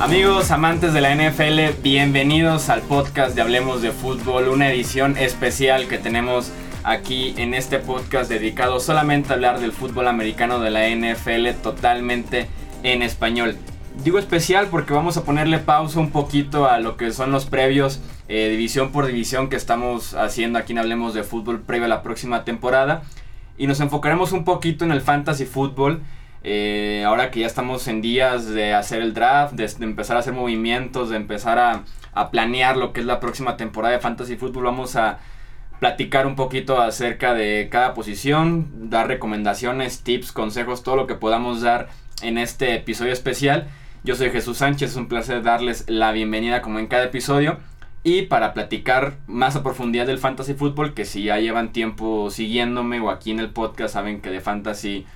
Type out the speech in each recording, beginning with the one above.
Amigos amantes de la NFL, bienvenidos al podcast de Hablemos de Fútbol, una edición especial que tenemos aquí en este podcast dedicado solamente a hablar del fútbol americano de la NFL totalmente en español. Digo especial porque vamos a ponerle pausa un poquito a lo que son los previos eh, división por división que estamos haciendo aquí en Hablemos de Fútbol previo a la próxima temporada y nos enfocaremos un poquito en el fantasy fútbol eh, ahora que ya estamos en días de hacer el draft, de, empezar a hacer movimientos, de empezar a, planear lo que es la próxima temporada de Fantasy Football, vamos a platicar un poquito acerca de cada posición, dar recomendaciones, tips, consejos, todo lo que podamos dar en este episodio especial. Yo soy Jesús Sánchez, es un placer darles la bienvenida como en cada episodio. Y para platicar más a profundidad del fantasy Football, que si ya llevan tiempo siguiéndome o aquí en el podcast saben que de fantasy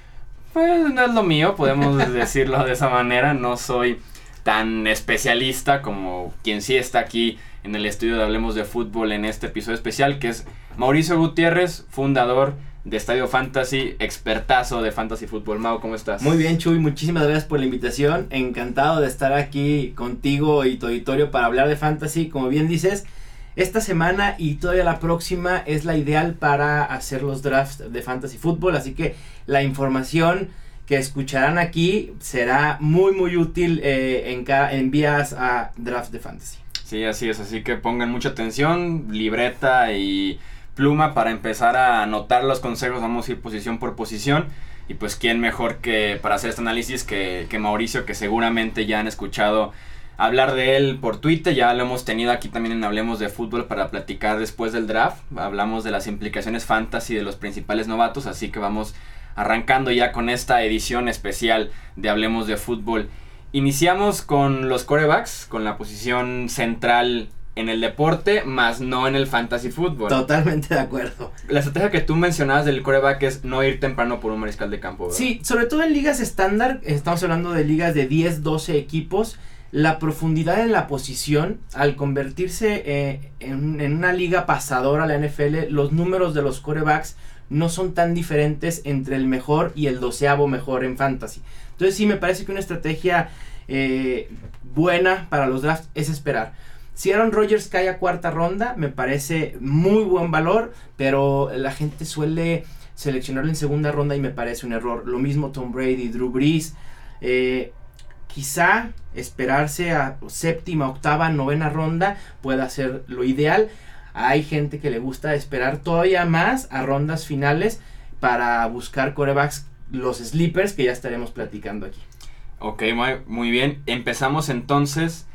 pues no es lo mío, podemos decirlo de esa manera. No soy tan especialista como quien sí está aquí en el estudio de Hablemos de Fútbol en este episodio especial, que es Mauricio Gutiérrez, fundador de Estadio Fantasy, expertazo de Fantasy Fútbol. Mau, ¿cómo estás? Muy bien, Chuy, muchísimas gracias por la invitación. Encantado de estar aquí contigo y tu auditorio para hablar de Fantasy. Como bien dices, esta semana y todavía la próxima es la ideal para hacer los drafts de fantasy fútbol, así que la información que escucharán aquí será muy muy útil eh, en, en vías a draft de fantasy. Sí, así es, así que pongan mucha atención, libreta y pluma para empezar a anotar los consejos, vamos a ir posición por posición. Y pues quién mejor que para hacer este análisis que, que Mauricio, que seguramente ya han escuchado hablar de él por Twitter. Ya lo hemos tenido aquí también en Hablemos de Fútbol para platicar después del draft. Hablamos de las implicaciones fantasy de los principales novatos, así que vamos arrancando ya con esta edición especial de Hablemos de Fútbol. Iniciamos con los corebacks, con la posición central en el deporte, más no en el fantasy fútbol. Totalmente de acuerdo. La estrategia que tú mencionabas del coreback es no ir temprano por un mariscal de campo. Sí, sobre todo en ligas estándar, estamos hablando de ligas de 10, 12 equipos la profundidad en la posición, al convertirse eh, en, una liga pasadora la NFL, los números de los corebacks no son tan diferentes entre el mejor y el doceavo mejor en fantasy. Entonces sí me parece que una estrategia eh, buena para los drafts es esperar. Si Aaron Rodgers cae a cuarta ronda, me parece muy buen valor, pero la gente suele seleccionarlo en segunda ronda y me parece un error. Lo mismo Tom Brady, Drew Brees. Eh, quizá esperarse a séptima, octava, novena ronda pueda ser lo ideal. Hay gente que le gusta esperar todavía más a rondas finales para buscar corebacks, los sleepers que ya estaremos platicando aquí. Ok, muy, bien. Empezamos entonces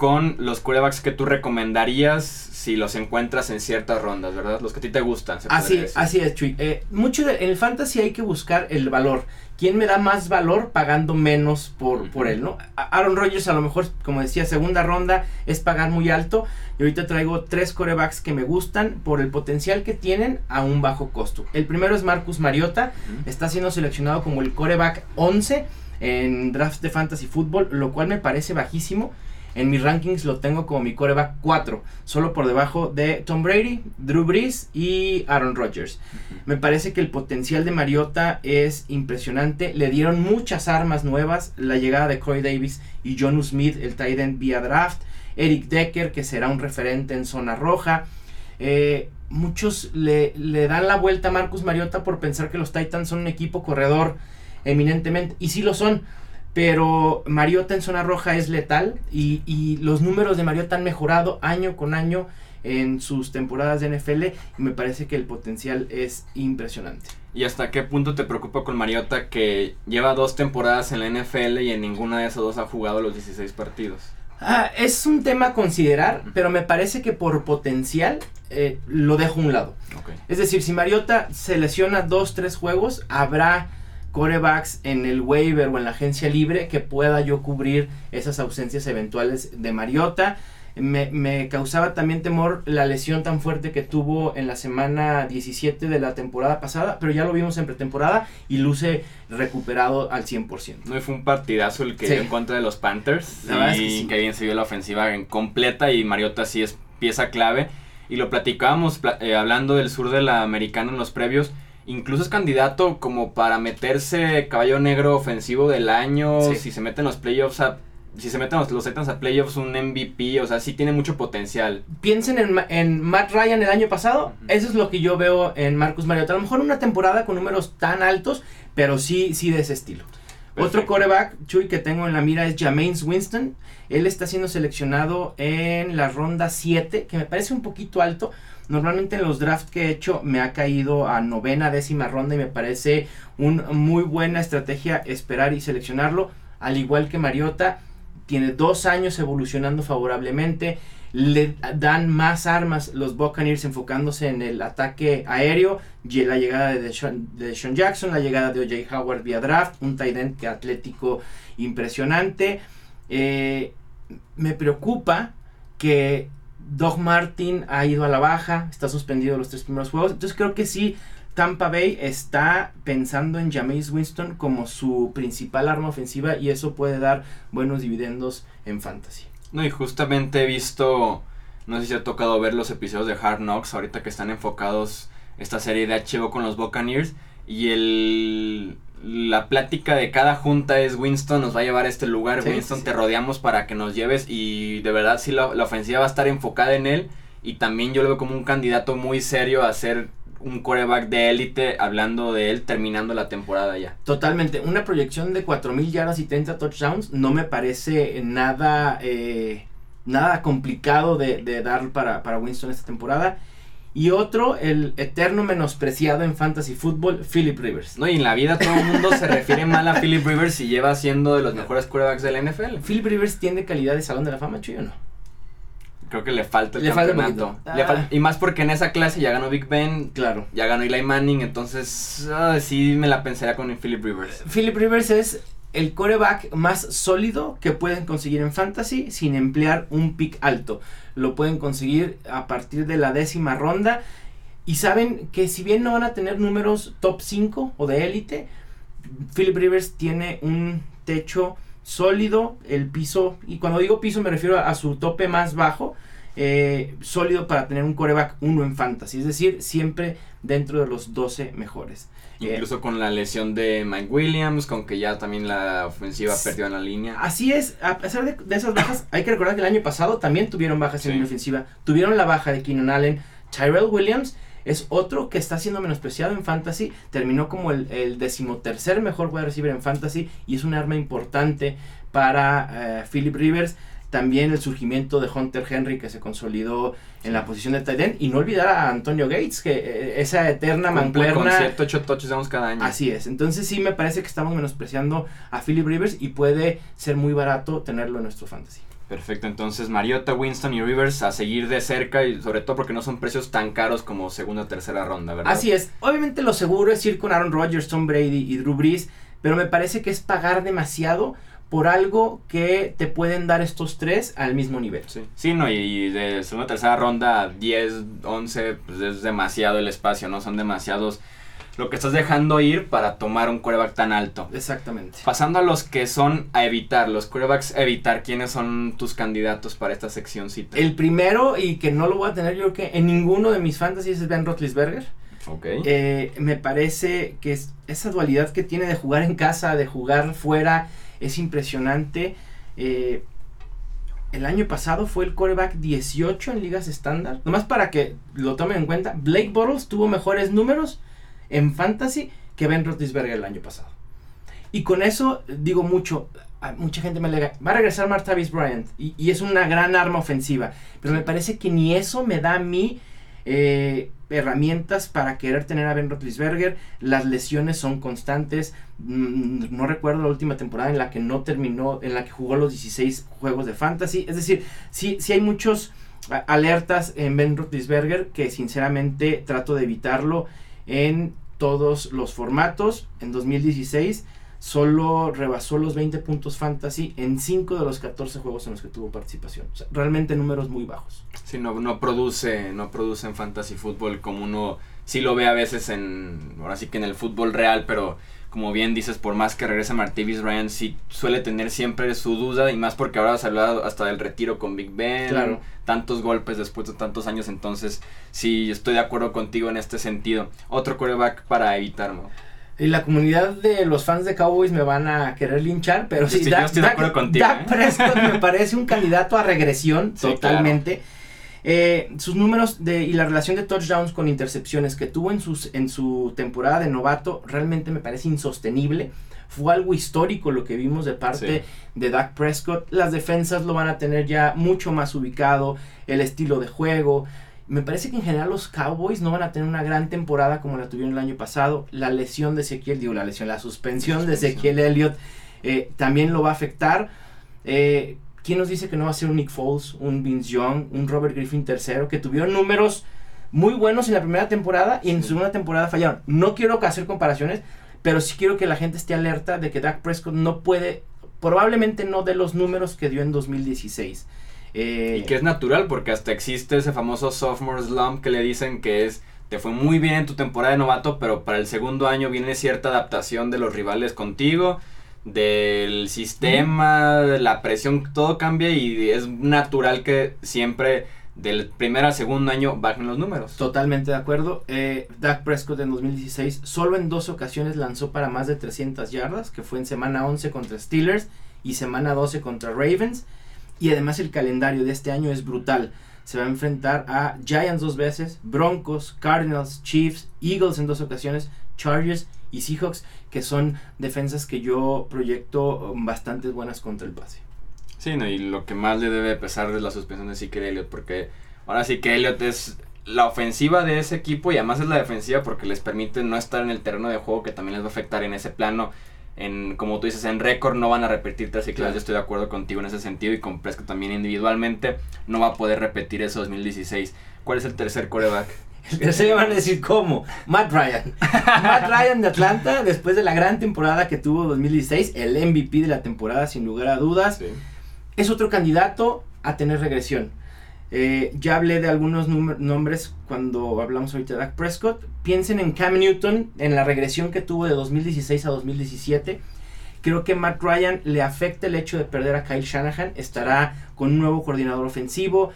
con los corebacks que tú recomendarías si los encuentras en ciertas rondas, ¿verdad? Los que a ti te gustan. así, así es, Chuy. Eh, mucho en el fantasy hay que buscar el valor. ¿quién me da más valor pagando menos por, por él, no? Aaron Rodgers a lo mejor, como decía, segunda ronda es pagar muy alto. Y ahorita traigo tres corebacks que me gustan por el potencial que tienen a un bajo costo. El primero es Marcus Mariota, está siendo seleccionado como el coreback 11 en draft de fantasy football, lo cual me parece bajísimo. En mis rankings lo tengo como mi coreback 4, solo por debajo de Tom Brady, Drew Brees y Aaron Rodgers. Me parece que el potencial de Mariota es impresionante. Le dieron muchas armas nuevas, la llegada de Corey Davis y John Smith, el tight end vía draft. Eric Decker, que será un referente en zona roja. Eh, muchos le, le, dan la vuelta a Marcus Mariota por pensar que los Titans son un equipo corredor eminentemente. Y sí lo son. Pero Mariota en zona roja es letal y, los números de Mariota han mejorado año con año en sus temporadas de NFL y me parece que el potencial es impresionante. ¿Y hasta qué punto te preocupa con Mariota que lleva dos temporadas en la NFL y en ninguna de esas dos ha jugado los 16 partidos? Ah, es un tema a considerar, pero me parece que por potencial eh, lo dejo a un lado. Es decir, si Mariota se lesiona dos, tres juegos, habrá corebacks en el waiver o en la agencia libre que pueda yo cubrir esas ausencias eventuales de Mariota. Me, causaba también temor la lesión tan fuerte que tuvo en la semana 17 de la temporada pasada, pero ya lo vimos en pretemporada y luce recuperado al 100%. No, fue un partidazo el que dio en contra de los Panthers. y que, bien se vio la ofensiva en completa y Mariota sí es pieza clave. Y lo platicábamos eh, hablando del sur de la americana en los previos incluso es candidato como para meterse caballo negro ofensivo del año, Sí. si se meten los playoffs a... Si se meten los, los Titans a playoffs, un MVP, o sea, sí tiene mucho potencial. Piensen en, Ma- en Matt Ryan el año pasado. Eso es lo que yo veo en Marcus Mariota. A lo mejor una temporada con números tan altos, pero sí, sí de ese estilo. Otro coreback, Chuy, que tengo en la mira es Jameis Winston. Él está siendo seleccionado en la ronda 7, que me parece un poquito alto. Normalmente en los drafts que he hecho me ha caído a novena, décima ronda y me parece una muy buena estrategia esperar y seleccionarlo. Al igual que Mariota, tiene dos años evolucionando favorablemente. Le dan más armas los Buccaneers enfocándose en el ataque aéreo. y La llegada de Deshaun Jackson, la llegada de O.J. Howard vía draft, un tight end atlético impresionante. Eh, me preocupa que Doug Martin ha ido a la baja, está suspendido los tres primeros juegos. Entonces creo que sí, Tampa Bay está pensando en Jameis Winston como su principal arma ofensiva y eso puede dar buenos dividendos en fantasy. No, y justamente he visto, no sé si ha tocado ver los episodios de Hard Knocks, ahorita que están enfocados esta serie de HBO con los Buccaneers, y el la plática de cada junta es Winston nos va a llevar a este lugar, Sí, Winston sí, te sí. rodeamos para que nos lleves y de verdad sí la, la ofensiva va a estar enfocada en él y también yo lo veo como un candidato muy serio a ser un quarterback de élite hablando de él terminando la temporada ya. Totalmente, una proyección de 4.000 yardas y 30 touchdowns no me parece nada, eh, nada complicado de, de dar para, para Winston esta temporada. Y otro, el eterno menospreciado en fantasy football, Philip Rivers. No, y en la vida todo el mundo se refiere mal a Philip Rivers y lleva siendo de los mejores quarterbacks de la NFL. ¿Philip Rivers tiene calidad de salón de la fama, Chuy, o no? Creo que le falta el Le campeonato. Le Ah. y más porque en esa clase ya ganó Big Ben, Claro. ya ganó Eli Manning, entonces ah, sí me la pensaría con el Philip Rivers. Philip Rivers es el coreback más sólido que pueden conseguir en fantasy sin emplear un pick alto. Lo pueden conseguir a partir de la décima ronda. Y saben que si bien no van a tener números top 5 o de élite, Philip Rivers tiene un techo sólido, el piso, y cuando digo piso me refiero a, a su tope más bajo, eh, sólido para tener un coreback 1 en fantasy, es decir, siempre dentro de los 12 mejores. Eh, Incluso con la lesión de Mike Williams, con que ya también la ofensiva perdió en la línea. Así es, a pesar de, de esas bajas, hay que recordar que el año pasado también tuvieron bajas en la ofensiva. Tuvieron la baja de Keenan Allen. Tyrell Williams es otro que está siendo menospreciado en fantasy. Terminó como el, el decimotercer mejor wide receiver en fantasy y es un arma importante para eh, Philip Rivers. También el surgimiento de Hunter Henry que se consolidó en la posición de tight end. Y no olvidar a Antonio Gates, que eh, esa eterna con mancuerna 7, 8 touchdowns cada año. Así es, entonces sí me parece que estamos menospreciando a Philip Rivers y puede ser muy barato tenerlo en nuestro fantasy. Perfecto, entonces Mariota, Winston y Rivers a seguir de cerca y sobre todo porque no son precios tan caros como segunda o tercera ronda, ¿verdad? Así es, obviamente lo seguro es ir con Aaron Rodgers, Tom Brady y Drew Brees, pero me parece que es pagar demasiado por algo que te pueden dar estos tres al mismo nivel. Sí, sí no, y, y de segunda tercera ronda, 10, 11, pues es demasiado el espacio, ¿no? Son demasiados lo que estás dejando ir para tomar un quarterback tan alto. Exactamente. Pasando a los que son a evitar, los quarterbacks a evitar, ¿quiénes son tus candidatos para esta seccióncita? El primero, y que no lo voy a tener yo creo que en ninguno de mis fantasies es Ben Roethlisberger. Ok. Eh, me parece que es- esa dualidad que tiene de jugar en casa, de jugar fuera, es impresionante. Eh, el año pasado fue el quarterback 18 en ligas estándar. Nomás para que lo tomen en cuenta, Blake Bortles tuvo mejores números en fantasy que Ben Roethlisberger el año pasado. Y con eso digo mucho. Mucha gente me alega, va a regresar Martavis Bryant y, y es una gran arma ofensiva. Pero me parece que ni eso me da a mí eh, herramientas para querer tener a Ben Roethlisberger. Las lesiones son constantes. Mm, No recuerdo la última temporada en la que no terminó, en la que jugó los 16 juegos de fantasy. Es decir, sí, sí hay muchos alertas en Ben Roethlisberger que sinceramente trato de evitarlo en todos los formatos. En 2016 solo rebasó los 20 puntos fantasy en 5 de los 14 juegos en los que tuvo participación. O sea, realmente números muy bajos. Sí, no, no produce, no produce en fantasy fútbol como uno sí lo ve a veces en, ahora sí que en el fútbol real, pero como bien dices, por más que regrese Martavis Ryan, sí suele tener siempre su duda, y más porque ahora se ha hablado hasta del retiro con Big Ben, Claro. tantos golpes después de tantos años, entonces sí estoy de acuerdo contigo en este sentido. Otro quarterback para evitar, ¿no? Y la comunidad de los fans de Cowboys me van a querer linchar, pero sí, estoy- yo estoy de acuerdo contigo, Dak ¿eh? Prescott me parece un candidato a regresión Sí, totalmente. Eh, sus números de, y la relación de touchdowns con intercepciones que tuvo en, sus, en su temporada de novato realmente me parece insostenible. Fue algo histórico lo que vimos de parte de Dak Prescott. Las defensas lo van a tener ya mucho más ubicado, el estilo de juego. Me parece que en general los Cowboys no van a tener una gran temporada como la tuvieron el año pasado. La lesión de Ezequiel, digo la lesión, la suspensión de. Ezequiel Elliott eh, también lo va a afectar. Eh, ¿Quién nos dice que no va a ser un Nick Foles, un Vince Young, un Robert Griffin tercero, que tuvieron números muy buenos en la primera temporada y en Sí. segunda temporada fallaron? No quiero hacer comparaciones, pero sí quiero que la gente esté alerta de que Dak Prescott no puede, probablemente no de los números que dio en 2016. Eh, Y que es natural porque hasta existe ese famoso sophomore slump que le dicen que es te fue muy bien en tu temporada de novato, pero para el segundo año viene cierta adaptación de los rivales contigo, del sistema, de la presión, todo cambia y es natural que siempre del primer al segundo año bajen los números. Totalmente de acuerdo. Eh, Dak Prescott en 2016 solo en dos ocasiones lanzó para más de 300 yardas, que fue en semana 11 contra Steelers y semana 12 contra Ravens. Y además el calendario de este año es brutal. Se va a enfrentar a Giants dos veces, Broncos, Cardinals, Chiefs, Eagles en dos ocasiones, Chargers y Seahawks, que son defensas que yo proyecto um, bastante buenas contra el pase. Sí, no, y lo que más le debe pesar es la suspensión de Zeke Elliott, porque ahora sí que Elliott es la ofensiva de ese equipo y además es la defensiva porque les permite no estar en el terreno de juego que también les va a afectar en ese plano. En, como tú dices, en récord no van a repetir tres ciclos, Claro. yo estoy de acuerdo contigo en ese sentido y con Prescott también individualmente no va a poder repetir eso 2016. ¿Cuál es el tercer coreback? El tercero van a decir cómo. Matt Ryan. Matt Ryan de Atlanta, después de la gran temporada que tuvo 2016, el MVP de la temporada sin lugar a dudas, es otro candidato a tener regresión. Eh, ya hablé de algunos nombres cuando hablamos ahorita de Dak Prescott. Piensen en Cam Newton, en la regresión que tuvo de 2016 a 2017. Creo que Matt Ryan le afecta el hecho de perder a Kyle Shanahan. Estará con un nuevo coordinador ofensivo.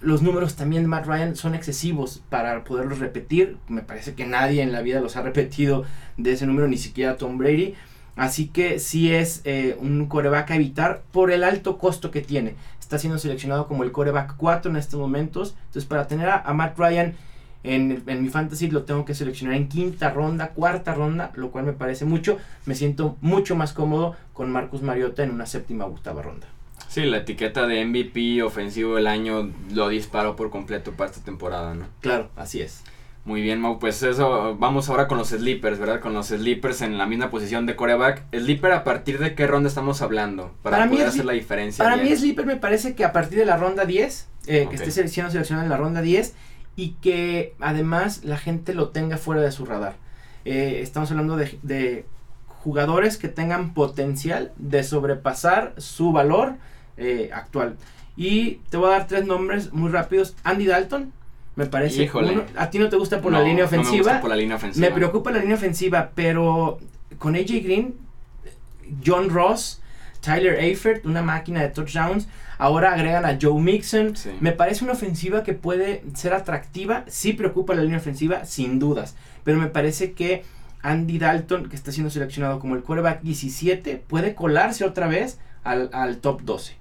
Los números también de Matt Ryan son excesivos para poderlos repetir. Me parece que nadie en la vida los ha repetido de ese número, ni siquiera Tom Brady. Así que sí es eh, un coreback a evitar por el alto costo que tiene. Está siendo seleccionado como el coreback 4 en estos momentos. Entonces para tener a, a Matt Ryan en, en mi fantasy lo tengo que seleccionar en quinta ronda, cuarta ronda, lo cual me parece mucho. Me siento mucho más cómodo con Marcus Mariota en una séptima o octava ronda. Sí, la etiqueta de MVP ofensivo del año lo disparó por completo para esta temporada, ¿no? Claro, así es. Muy bien, Mau. Pues eso, vamos ahora con los sleepers, ¿verdad? Con los sleepers en la misma posición de coreback. ¿Sleeper a partir de qué ronda estamos hablando? Para, poder hacer la diferencia. Para bien. mí Sleeper me parece que a partir de la ronda 10, eh, que esté siendo seleccionado en la ronda 10 y que además la gente lo tenga fuera de su radar. Eh, estamos hablando de, de jugadores que tengan potencial de sobrepasar su valor eh, actual. Y te voy a dar tres nombres muy rápidos. Andy Dalton, me parece. Híjole. uno- a ti no te gusta por No, la línea no me gusta ofensiva. por la línea ofensiva. Me preocupa la línea ofensiva, pero con AJ Green, John Ross, Tyler Eifert, una máquina de touchdowns. Ahora agregan a Joe Mixon. Sí. Me parece una ofensiva que puede ser atractiva. Sí preocupa la línea ofensiva, sin dudas. Pero me parece que Andy Dalton, que está siendo seleccionado como el quarterback 17, puede colarse otra vez al, al top 12.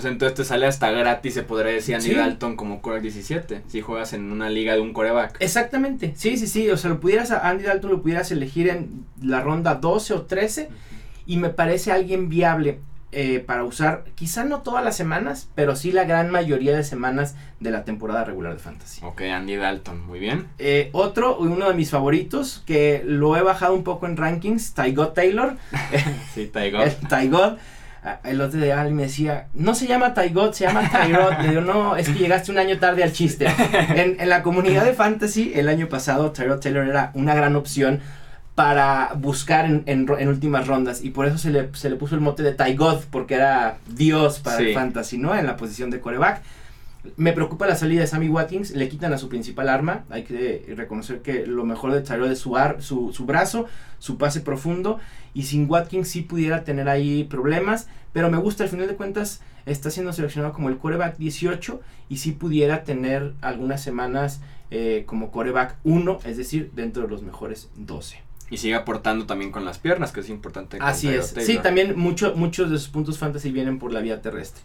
Sea, entonces te sale hasta gratis, se podría decir Andy Sí. Dalton como coreback 17. Si juegas en una liga de un coreback. Exactamente, sí, sí, sí. O sea, lo pudieras a Andy Dalton lo pudieras elegir en la ronda 12 o 13 y me parece alguien viable eh, para usar, quizá no todas las semanas, pero sí la gran mayoría de semanas de la temporada regular de Fantasy. Ok, Andy Dalton, muy bien. Eh, otro, uno de mis favoritos, que lo he bajado un poco en rankings, Ty God Taylor. Sí, Taigo. El Ty God. Ah, El otro día alguien me decía, no se llama Ty God, se llama Tyrod. Le digo, no, es que llegaste un año tarde al chiste. En, en la comunidad de fantasy, el año pasado, Tyrod Taylor era una gran opción para buscar en, en en últimas rondas. Y por eso se le, se le puso el mote de God, porque era Dios para Sí. el fantasy, ¿no? En la posición de coreback. Me preocupa la salida de Sammy Watkins, le quitan a su principal arma. Hay que reconocer que lo mejor de Tyrell es su, ar, su, su brazo, su pase profundo. Y sin Watkins sí pudiera tener ahí problemas. Pero me gusta, al final de cuentas, está siendo seleccionado como el coreback 18 y sí pudiera tener algunas semanas eh, como coreback 1, es decir, dentro de los mejores 12. Y sigue aportando también con las piernas, que es importante. Así Tyrod es. Taylor. Sí, también mucho, muchos de sus puntos fantasy vienen por la vía terrestre.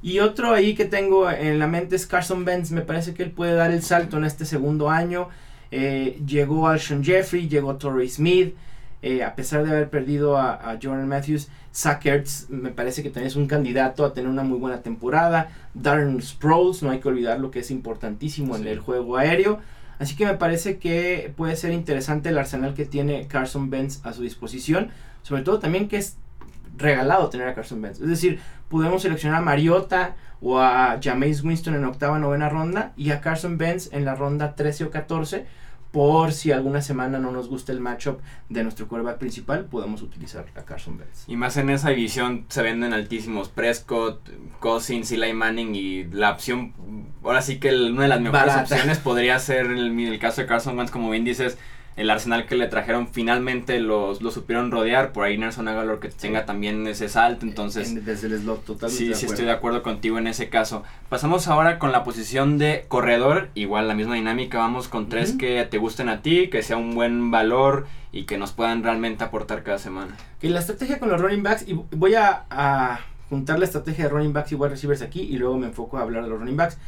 Y otro ahí que tengo en la mente es Carson Benz. Me parece que él puede dar el salto en este segundo año. Eh, llegó Alshon Jeffrey, llegó Torrey Smith. eh, a pesar de haber perdido a, a Jordan Matthews, Zach Ertz me parece que también es un candidato a tener una muy buena temporada. Darren Sproles, no hay que olvidar lo que es importantísimo en el juego aéreo. Así que me parece que puede ser interesante el arsenal que tiene Carson Benz a su disposición. Sobre todo también que es regalado tener a Carson Benz. Es decir, podemos seleccionar a Mariota o a Jameis Winston en octava, novena ronda y a Carson Benz en la ronda 13 o 14 por si alguna semana no nos gusta el matchup de nuestro quarterback principal, podemos utilizar a Carson Benz. Y más en esa división se venden altísimos Prescott, Cousins, Eli Manning y la opción, ahora sí que el- una de las mejores Barata. opciones podría ser el, el caso de Carson Wentz, como bien dices, el arsenal que le trajeron finalmente los, lo supieron rodear, por ahí Nelson Aguilar que tenga también ese salto, entonces... En- desde el slot totalmente Sí, sí estoy de acuerdo contigo en ese caso. Pasamos ahora con la posición de corredor, igual la misma dinámica, vamos con tres que te gusten a ti, que sea un buen valor y que nos puedan realmente aportar cada semana. Que la estrategia con los running backs, y voy a, a juntar la estrategia de running backs y wide receivers aquí y luego me enfoco a hablar de los running backs.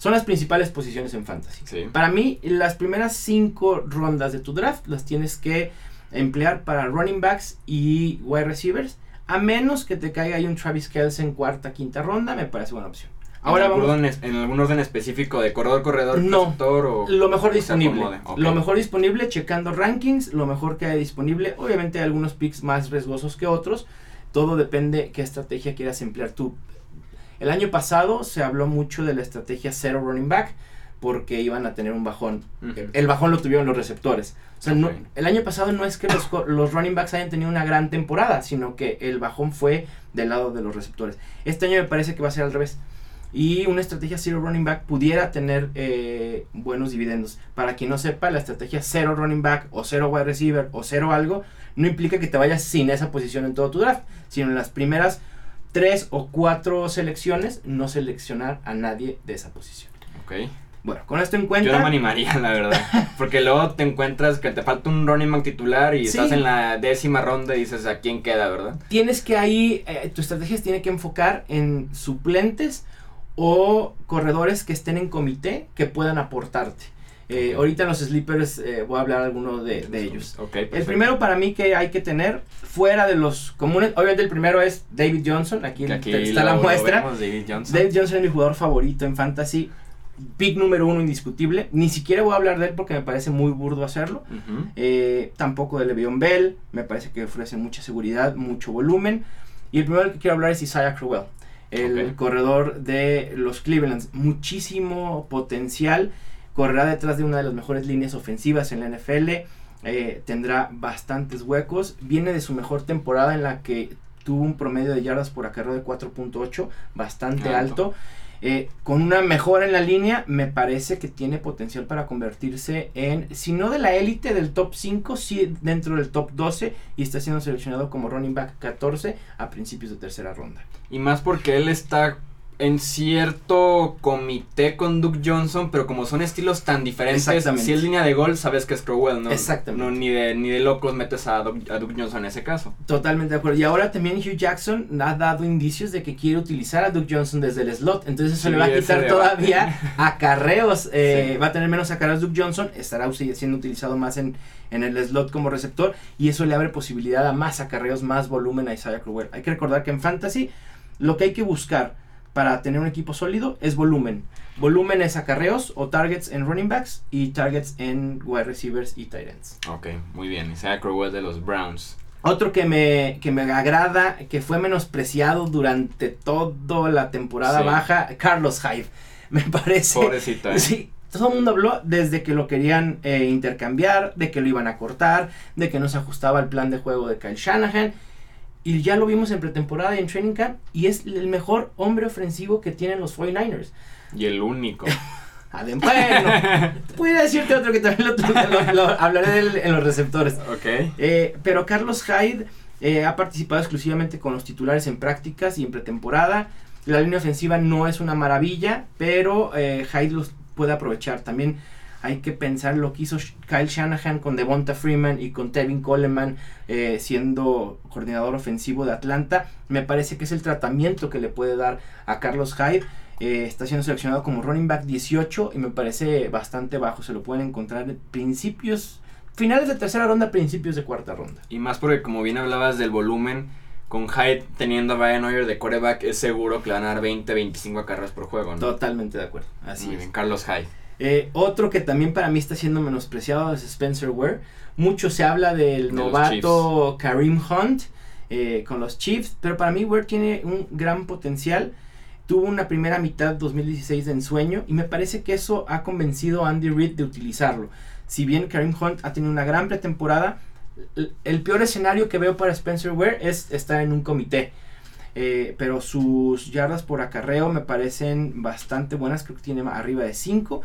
Son las principales posiciones en fantasy. Sí. Para mí, las primeras cinco rondas de tu draft las tienes que emplear para running backs y wide receivers. A menos que te caiga ahí un Travis Kelce en cuarta, quinta ronda, me parece buena opción. Ahora ¿En, algún vamos. orden, ¿En algún orden específico de corredor, corredor, No. receptor o...? Lo mejor o disponible. Lo mejor disponible, checando rankings, lo mejor que hay disponible. Obviamente hay algunos picks más riesgosos que otros. Todo depende qué estrategia quieras emplear tú. El año pasado se habló mucho de la estrategia cero running back porque iban a tener un bajón. El bajón lo tuvieron los receptores. O sea, no- el año pasado no es que los, los running backs hayan tenido una gran temporada, sino que el bajón fue del lado de los receptores. Este año me parece que va a ser al revés. Y una estrategia zero running back pudiera tener eh, buenos dividendos. Para quien no sepa, la estrategia cero running back o cero wide receiver o cero algo no implica que te vayas sin esa posición en todo tu draft, sino en las primeras tres o cuatro selecciones no seleccionar a nadie de esa posición. Ok. Bueno, con esto en Yo cuenta... no me animaría, la verdad. Porque luego te encuentras que te falta un running back titular y Sí. estás en la décima ronda y dices, ¿a quién queda, verdad? tienes que ahí, eh, tu estrategia se tiene que enfocar en suplentes o corredores que estén en comité que puedan aportarte. Eh, ahorita en los sleepers eh, voy a hablar alguno de, de ellos. El primero para mí que hay que tener fuera de los comunes, obviamente el primero es David Johnson, aquí, está la muestra. vemos, David Johnson. David Johnson es mi jugador favorito en fantasy, pick número uno indiscutible. Ni siquiera voy a hablar de él porque me parece muy burdo hacerlo. Eh, tampoco de Le'Veon Bell, me parece que ofrece mucha seguridad, mucho volumen. Y el primero que quiero hablar es Isaiah Crowell, el corredor de los Clevelands. Muchísimo potencial, correrá detrás de una de las mejores líneas ofensivas en la NFL, eh, tendrá bastantes huecos, viene de su mejor temporada en la que tuvo un promedio de yardas por acarreo de 4.8, bastante Alto. alto. Eh, con una mejora en la línea, me parece que tiene potencial para convertirse en, si no de la élite del top 5, sí dentro del top 12 y está siendo seleccionado como running back 14 a principios de tercera ronda. Y más porque él está en cierto comité con Duke Johnson, pero como son estilos tan diferentes, si es línea de gol, sabes que es Crowell, ¿no? Exactamente. No, ni, de, ni de locos metes a Duke, a Duke Johnson en ese caso. Totalmente de acuerdo. Y ahora también Hugh Jackson ha dado indicios de que quiere utilizar a Duke Johnson desde el slot. Entonces eso Sí, le va a quitar todavía acarreos. eh, Sí. Va a tener menos acarreos Duke Johnson. Estará siendo utilizado más en, en el slot como receptor. Y eso le abre posibilidad a más acarreos, más volumen a Isaiah Crowell. Hay que recordar que en Fantasy lo que hay que buscar para tener un equipo sólido es volumen. Volumen es acarreos o targets en running backs y targets en wide receivers y tight ends. Ok, muy bien. Isaiah Crowell de los Browns. Otro que me, que me agrada, que fue menospreciado durante toda la temporada Sí. baja, Carlos Hyde. Me parece. Pobrecito, ¿eh? Sí, todo el mundo habló desde que lo querían eh, intercambiar, de que lo iban a cortar, de que no se ajustaba al plan de juego de Kyle Shanahan. Y ya lo vimos en pretemporada y en training camp. Y es el mejor hombre ofensivo que tienen los 49ers. Y el único. Adem- bueno, podría decirte otro que también lo, lo- lo- hablaré del- en los receptores. ok. Eh, pero Carlos Hyde eh, ha participado exclusivamente con los titulares en prácticas y en pretemporada. La línea ofensiva no es una maravilla, pero eh, Hyde los puede aprovechar. También hay que pensar lo que hizo Kyle Shanahan con Devonta Freeman y con Tevin Coleman eh, siendo coordinador ofensivo de Atlanta. Me parece que es el tratamiento que le puede dar a Carlos Hyde. Eh, está siendo seleccionado como running back 18 y me parece bastante bajo. Se lo pueden encontrar en principios, finales de tercera ronda, principios de cuarta ronda. Y más porque como bien hablabas del volumen, con Hyde teniendo a Brian Hoyer de quarterback, es seguro que van a dar 20, 25 carreras por juego, ¿no? Totalmente de acuerdo. Así Muy es. bien, Carlos Hyde. Eh, otro que también para mí está siendo menospreciado es Spencer Ware. Mucho se habla del De novato Kareem Hunt eh, con los Chiefs, pero para mí Ware tiene un gran potencial. Tuvo una primera mitad 2016 de ensueño y me parece que eso ha convencido a Andy Reid de utilizarlo. Si bien Kareem Hunt ha tenido una gran pretemporada, el- el peor escenario que veo para Spencer Ware es estar en un comité. Eh, pero sus yardas por acarreo me parecen bastante buenas, creo que tiene arriba de 5.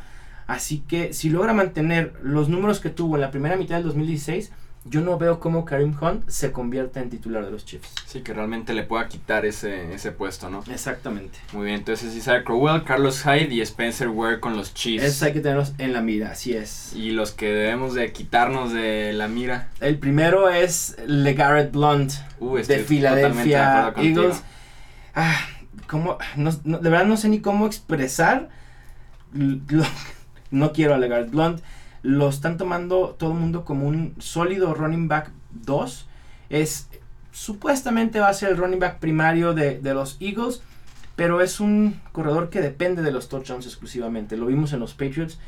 Así que si logra mantener los números que tuvo en la primera mitad del 2016, yo no veo cómo Kareem Hunt se convierta en titular de los Chiefs. Sí, que realmente le pueda quitar ese, ese puesto, ¿no? Exactamente. Muy bien, entonces Isaiah Crowell, Carlos Hyde y Spencer Ware con los Chiefs. Esos hay que tenerlos en la mira, así es. Y los que debemos de quitarnos de la mira. El primero es LeGarrette Blunt Uh, de de Philadelphia acuerdo contigo. Eagles. Ah, ¿cómo? No- no- de verdad no sé ni cómo expresar. lo- no quiero a LeGarrette Blunt. Lo están tomando todo el mundo como un sólido running back 2. Es supuestamente va a ser el running back primario de, de los Eagles. Pero es un corredor que depende de los touchdowns exclusivamente. Lo vimos en los Patriots.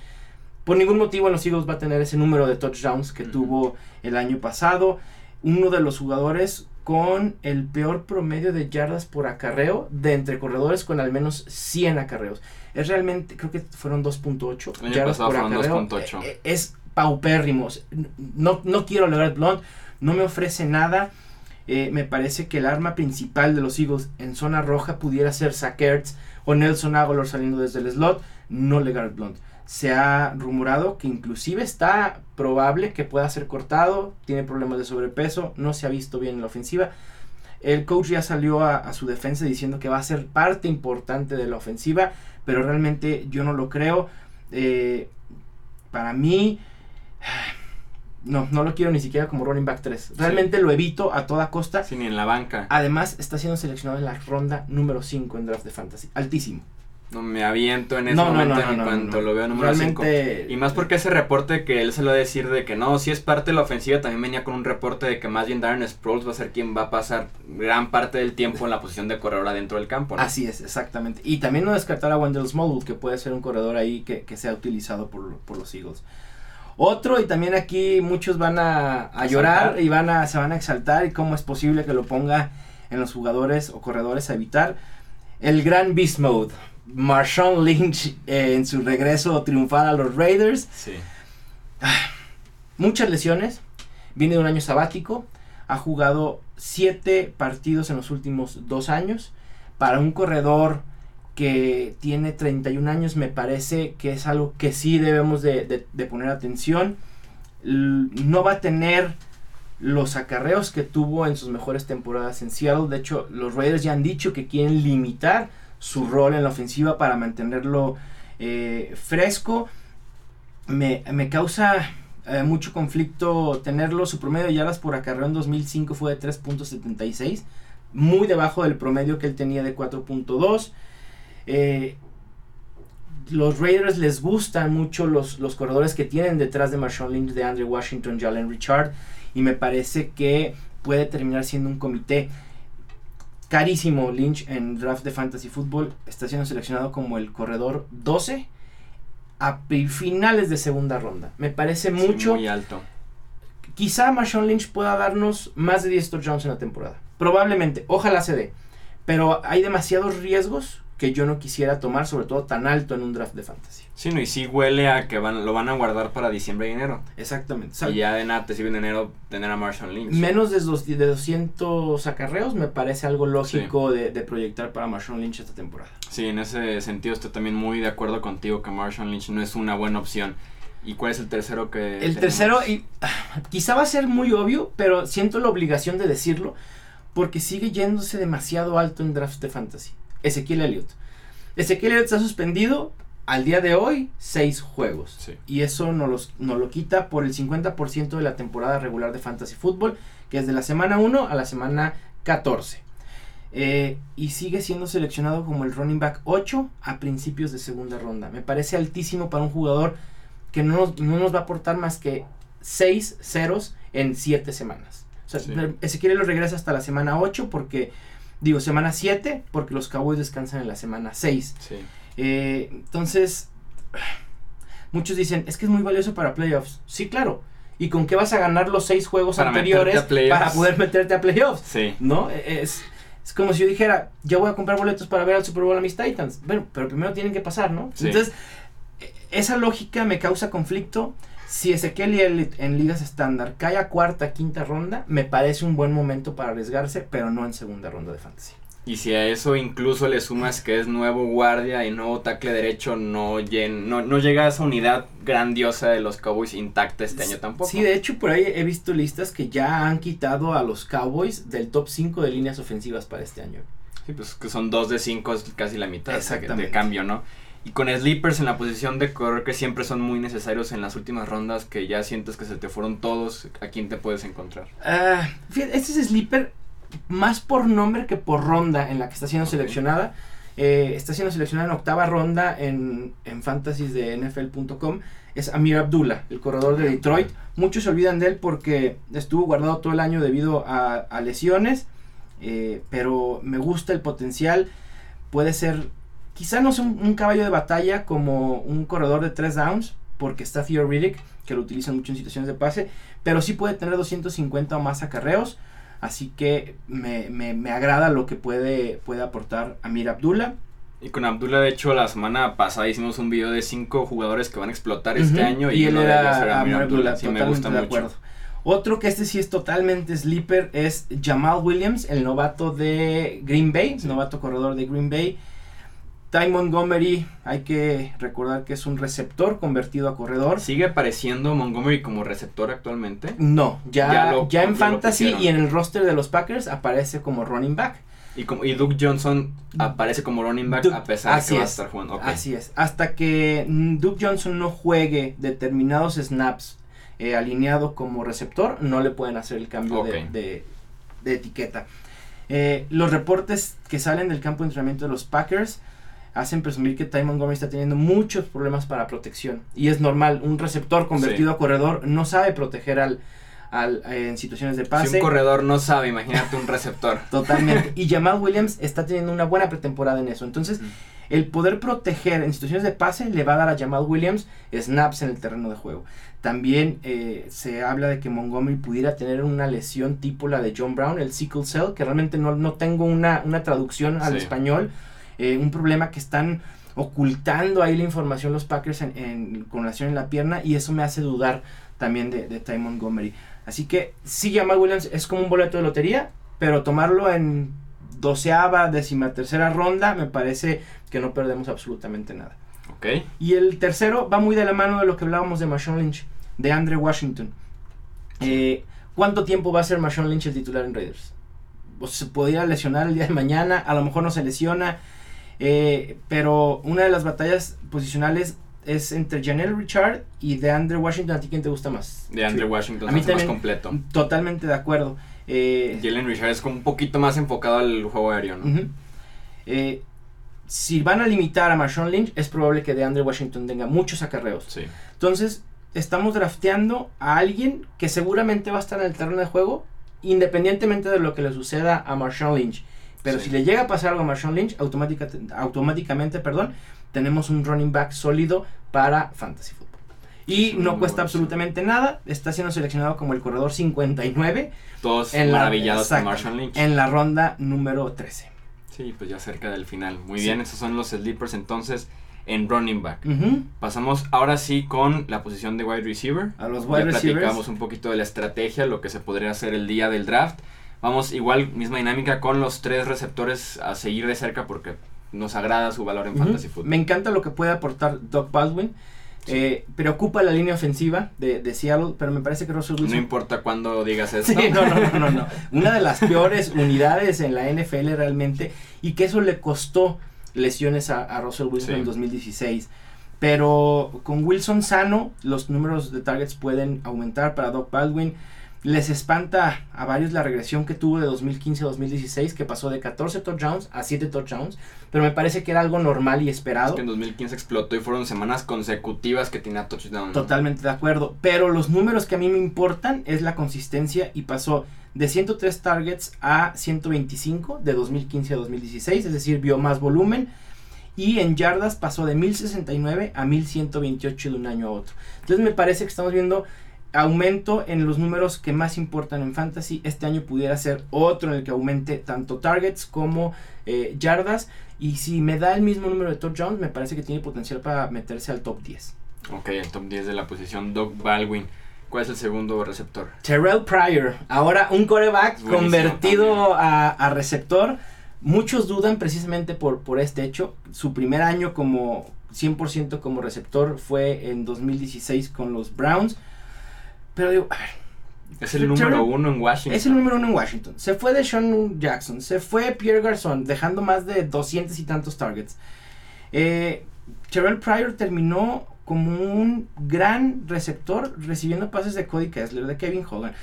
Por ningún motivo en los Eagles va a tener ese número de touchdowns que tuvo el año pasado. Uno de los jugadores con el peor promedio de yardas por acarreo de entre corredores con al menos 100 acarreos. Es realmente, creo que fueron 2.8 El año yardas por acarreo. 2.8. Eh, eh, Es paupérrimos. No, no quiero lograr Blunt, no me ofrece nada. Eh, me parece que el arma principal de los Eagles en zona roja pudiera ser Zach Ertz o Nelson Aguilar saliendo desde el slot, no LeGarrette Blunt. Se ha rumorado que inclusive está probable que pueda ser cortado, tiene problemas de sobrepeso, no se ha visto bien en la ofensiva. El coach ya salió a, a su defensa diciendo que va a ser parte importante de la ofensiva, pero realmente yo no lo creo. Eh, para mí, no, no lo quiero ni siquiera como running back 3. Realmente lo evito a toda costa. Sí, ni en la banca. Además, está siendo seleccionado en la ronda número 5 en draft de fantasy. Altísimo. No me aviento en ese No, momento no, no, en cuanto lo veo número 5. Realmente. Y más porque ese reporte que él se lo va a decir de que no, si es parte de la ofensiva, también venía con un reporte de que más bien Darren Sproles va a ser quien va a pasar gran parte del tiempo en la posición de corredor adentro del campo. Así es, exactamente. Y también no descartar a Wendell Smallwood, que puede ser un corredor ahí que, que sea utilizado por, por los Eagles. Otro, y también aquí muchos van a, a llorar y van a, se van a exaltar. Y cómo es posible que lo ponga en los jugadores o corredores a evitar. El gran Beast Mode. Marshawn Lynch eh, en su regreso triunfal a los Raiders. Sí. muchas lesiones, viene de un año sabático, ha jugado siete partidos en los últimos dos años. Para un corredor que tiene 31 años me parece que es algo que sí debemos de, de- de poner atención. L- no va a tener los acarreos que tuvo en sus mejores temporadas en Seattle. De hecho, los Raiders ya han dicho que quieren limitar su rol en la ofensiva para mantenerlo eh, fresco. Me, me causa eh, mucho conflicto tenerlo. Su promedio de yardas por acarreo en 2005 fue de 3.76, muy debajo del promedio que él tenía de 4.2. Eh, los Raiders les gustan mucho los, los corredores que tienen detrás de Marshawn Lynch, de Andre Washington, Jalen Richard. Y me parece que puede terminar siendo un comité carísimo. Lynch en draft de fantasy football está siendo seleccionado como el corredor 12 a finales de segunda ronda. Me parece Sí, mucho. muy alto. Quizá Marshawn Lynch pueda darnos más de 10 touchdowns en la temporada. Probablemente, ojalá se dé. Pero hay demasiados riesgos que yo no quisiera tomar, sobre todo tan alto en un draft de fantasy. Sí, no, y sí huele a que van, lo van a guardar para diciembre y enero. Exactamente. O Y ya de nada te sirve en enero tener a Marshall Lynch. menos de, dos, de 200 acarreos me parece algo lógico de, de proyectar para Marshawn Lynch esta temporada. Sí, en ese sentido estoy también muy de acuerdo contigo que Marshall Lynch no es una buena opción. ¿Y cuál es el tercero que El tenemos? tercero, y, quizá va a ser muy obvio, pero siento la obligación de decirlo porque sigue yéndose demasiado alto en drafts de fantasy. Ezequiel Elliott. Ezequiel Elliott está suspendido al día de hoy seis juegos. Sí. Y eso nos, los, nos lo quita por el 50% de la temporada regular de fantasy fútbol, que es de la semana 1 a la semana 14. Eh, y sigue siendo seleccionado como el running back 8 a principios de segunda ronda. Me parece altísimo para un jugador que no nos, no nos va a aportar más que 6 ceros en 7 semanas. O sea, Sí. Ezequiel lo regresa hasta la semana 8 porque, digo, semana 7 porque los Cowboys descansan en la semana 6. Sí. Eh, entonces, muchos dicen, es que es muy valioso para playoffs. Sí, claro. ¿Y con qué vas a ganar los 6 juegos Para anteriores para poder meterte a playoffs? Sí. ¿No? Es, es como si yo dijera, ya voy a comprar boletos para ver al Super Bowl a mis Titans. Bueno, pero primero tienen que pasar, ¿no? Sí. Entonces, eh, esa lógica me causa conflicto. Si Ezequiel y Elliott en ligas estándar cae a cuarta, quinta ronda, me parece un buen momento para arriesgarse, pero no en segunda ronda de fantasy. Y si a eso incluso le sumas que es nuevo guardia y nuevo tackle derecho, no, llen- no, no llega a esa unidad grandiosa de los Cowboys intacta este año tampoco. Sí, de hecho, por ahí he visto listas que ya han quitado a los Cowboys del top 5 de líneas ofensivas para este año. Sí, pues que son dos de cinco, es casi la mitad de- cambio, ¿no? Y con sleepers en la posición de correr que siempre son muy necesarios en las últimas rondas, que ya sientes que se te fueron todos, ¿a quién te puedes encontrar? Fíjate, este es Sleeper más por nombre que por ronda en la que está siendo seleccionada. Eh, está siendo seleccionada en octava ronda en, en fantasies de NFL.com. Es Amir Abdullah, el corredor de Detroit. Muchos se olvidan de él porque estuvo guardado todo el año debido a, a lesiones. eh, pero me gusta el potencial. Puede ser, quizá no sea un, un caballo de batalla como un corredor de tres downs, porque está Theo Riddick, que lo utilizan mucho en situaciones de pase pero sí puede tener 250 o más acarreos. Así que me, me, me agrada lo que puede, puede aportar Amir Abdullah. Y con Abdullah, de hecho, la semana pasada hicimos un video de cinco jugadores que van a explotar este año. y, él de ellos era Amir Abdullah, Sí, me gusta de mucho. acuerdo. Otro que este sí es totalmente sleeper es Jamal Williams, el novato de Green Bay, Sí. novato corredor de Green Bay. Ty Montgomery, hay que recordar que es un receptor convertido a corredor. ¿Sigue apareciendo Montgomery como receptor actualmente? No, ya, Ya en ya fantasy y en el roster de los Packers aparece como running back. Y, como, y Duke Johnson aparece como running back Duke- a pesar de que va a es, estar jugando. Así es. Hasta que mm, Duke Johnson no juegue determinados snaps eh, alineado como receptor, no le pueden hacer el cambio de- de, de etiqueta. Eh, los reportes que salen del campo de entrenamiento de los Packers hacen presumir que Ty Montgomery está teniendo muchos problemas para protección. Y es normal, un receptor convertido Sí. a corredor no sabe proteger al, al, en situaciones de pase. Si un corredor no sabe, imagínate un receptor. Totalmente. Y Jamal Williams está teniendo una buena pretemporada en eso. Entonces, Mm. el poder proteger en situaciones de pase le va a dar a Jamal Williams snaps en el terreno de juego. También eh, se habla de que Montgomery pudiera tener una lesión tipo la de John Brown, el sickle cell, que realmente no, no tengo una, una traducción al Sí. español. Eh, un problema que están ocultando ahí la información los Packers en, en- con relación en la pierna y eso me hace dudar también de, de Ty Montgomery. Así que sí, Jamal Williams es como un boleto de lotería, pero tomarlo en doceava, décima tercera ronda me parece que no perdemos absolutamente nada. Ok. Y el tercero va muy de la mano de lo que hablábamos de Marshawn Lynch, de Andre Washington. Eh, ¿Cuánto tiempo va a ser Marshawn Lynch el titular en Raiders? O se podría lesionar el día de mañana, a lo mejor no se lesiona, eh, pero una de las batallas posicionales es entre Janelle Richard y de Andre Washington. ¿A ti quién te gusta más? De Andre Sí. Washington A mí hace más también. completo. Totalmente de acuerdo. Eh, Jalen Richard es como un poquito más enfocado al juego aéreo, ¿no? Eh, si van a limitar a Marshawn Lynch, es probable que de Andre Washington tenga muchos acarreos. Sí. Entonces, estamos drafteando a alguien que seguramente va a estar en el terreno de juego, independientemente de lo que le suceda a Marshawn Lynch. Pero Sí. si le llega a pasar algo a Marshawn Lynch, automática- automáticamente, perdón, tenemos un running back sólido para Fantasy Football. Y no muy cuesta absolutamente nada, está siendo seleccionado como el corredor 59 Todos en la, maravillados con Marshall Lynch. en la ronda número 13. Sí, pues ya cerca del final. Muy bien, esos son los sleepers entonces en running back. Pasamos ahora sí con la posición de wide receiver. A los wide ya receivers. platicamos un poquito de la estrategia, lo que se podría hacer el día del draft. Vamos igual, misma dinámica con los tres receptores a seguir de cerca porque nos agrada su valor en fantasy football. Me encanta lo que puede aportar Doug Baldwin. Eh, preocupa la línea ofensiva de, de Seattle, pero me parece que Russell No Wilson importa cuándo digas. Sí, no, no, no, no, no. Una de las peores unidades en la NFL realmente y que eso le costó lesiones a, a Russell Wilson Sí. en 2016. Pero con Wilson sano, los números de targets pueden aumentar para Doc Baldwin. Les espanta a varios la regresión que tuvo de 2015 a 2016, que pasó de 14 touchdowns a 7 touchdowns, pero me parece que era algo normal y Es esperado. que en 2015 explotó y fueron semanas consecutivas que tenía touchdown. ¿no? Totalmente de acuerdo. Pero los números que a mí me importan es la consistencia y pasó de 103 targets a 125 de 2015 a 2016, es decir, vio más volumen. Y en yardas pasó de 1069 a 1128 de un año a otro. Entonces me parece que estamos viendo aumento en los números que más importan en fantasy. Este año pudiera ser otro en el que aumente tanto targets como eh, yardas. Y si me da el mismo número de touchdowns, me parece que tiene potencial para meterse al top 10. Ok, el top 10 de la posición, Doug Baldwin. ¿Cuál es el segundo receptor? Terrell Pryor, ahora un coreback buenísimo convertido a, a receptor. Muchos dudan precisamente por, por este hecho. Su primer año como 100% como receptor fue en 2016 con los Browns. Pero digo, a ver, Es el número uno en Washington. es el número uno en Washington. Se fue de Sean Jackson, se fue Pierre Garçon, dejando más de 200 y tantos targets. Eh, Terrell Pryor terminó como un gran receptor recibiendo pases de Cody Kessler, de Kevin Hogan.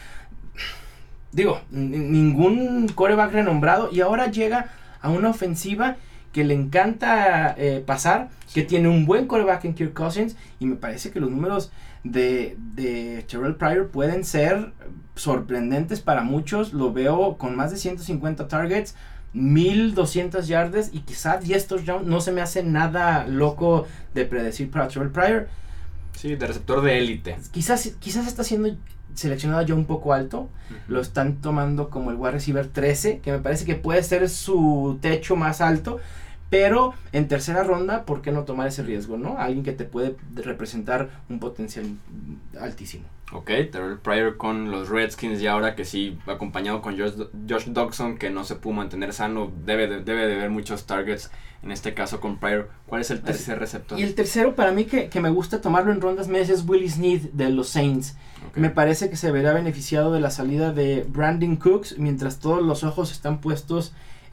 Digo, ningún coreback renombrado y ahora llega a una ofensiva que le encanta eh, pasar, que tiene un buen coreback en Kirk Cousins y me parece que los números de, de Terrell Pryor pueden ser sorprendentes para muchos. Lo veo con más de 150 targets, 1200 yardas y quizá 10 touchdowns. No se me hace nada loco de predecir para Terrell Pryor. Sí, de receptor de élite. Quizás, quizás está siendo seleccionado ya un poco alto. Lo están tomando como el wide receiver 13, que me parece que puede ser su techo más alto. Pero en tercera ronda, ¿por qué no tomar ese riesgo, no? Alguien que te puede representar un potencial altísimo. Ok, Terrell Pryor con los Redskins y ahora que sí, acompañado con Josh, Josh Dodson, que no se pudo mantener sano, debe de, debe de ver muchos targets, en este caso con Pryor. ¿Cuál es el tercer receptor? Y el tercero, para mí, que, que me gusta tomarlo en rondas medias, es Willie Snead de los Saints. Me parece que se verá beneficiado de la salida de Brandon Cooks, mientras todos los ojos están puestos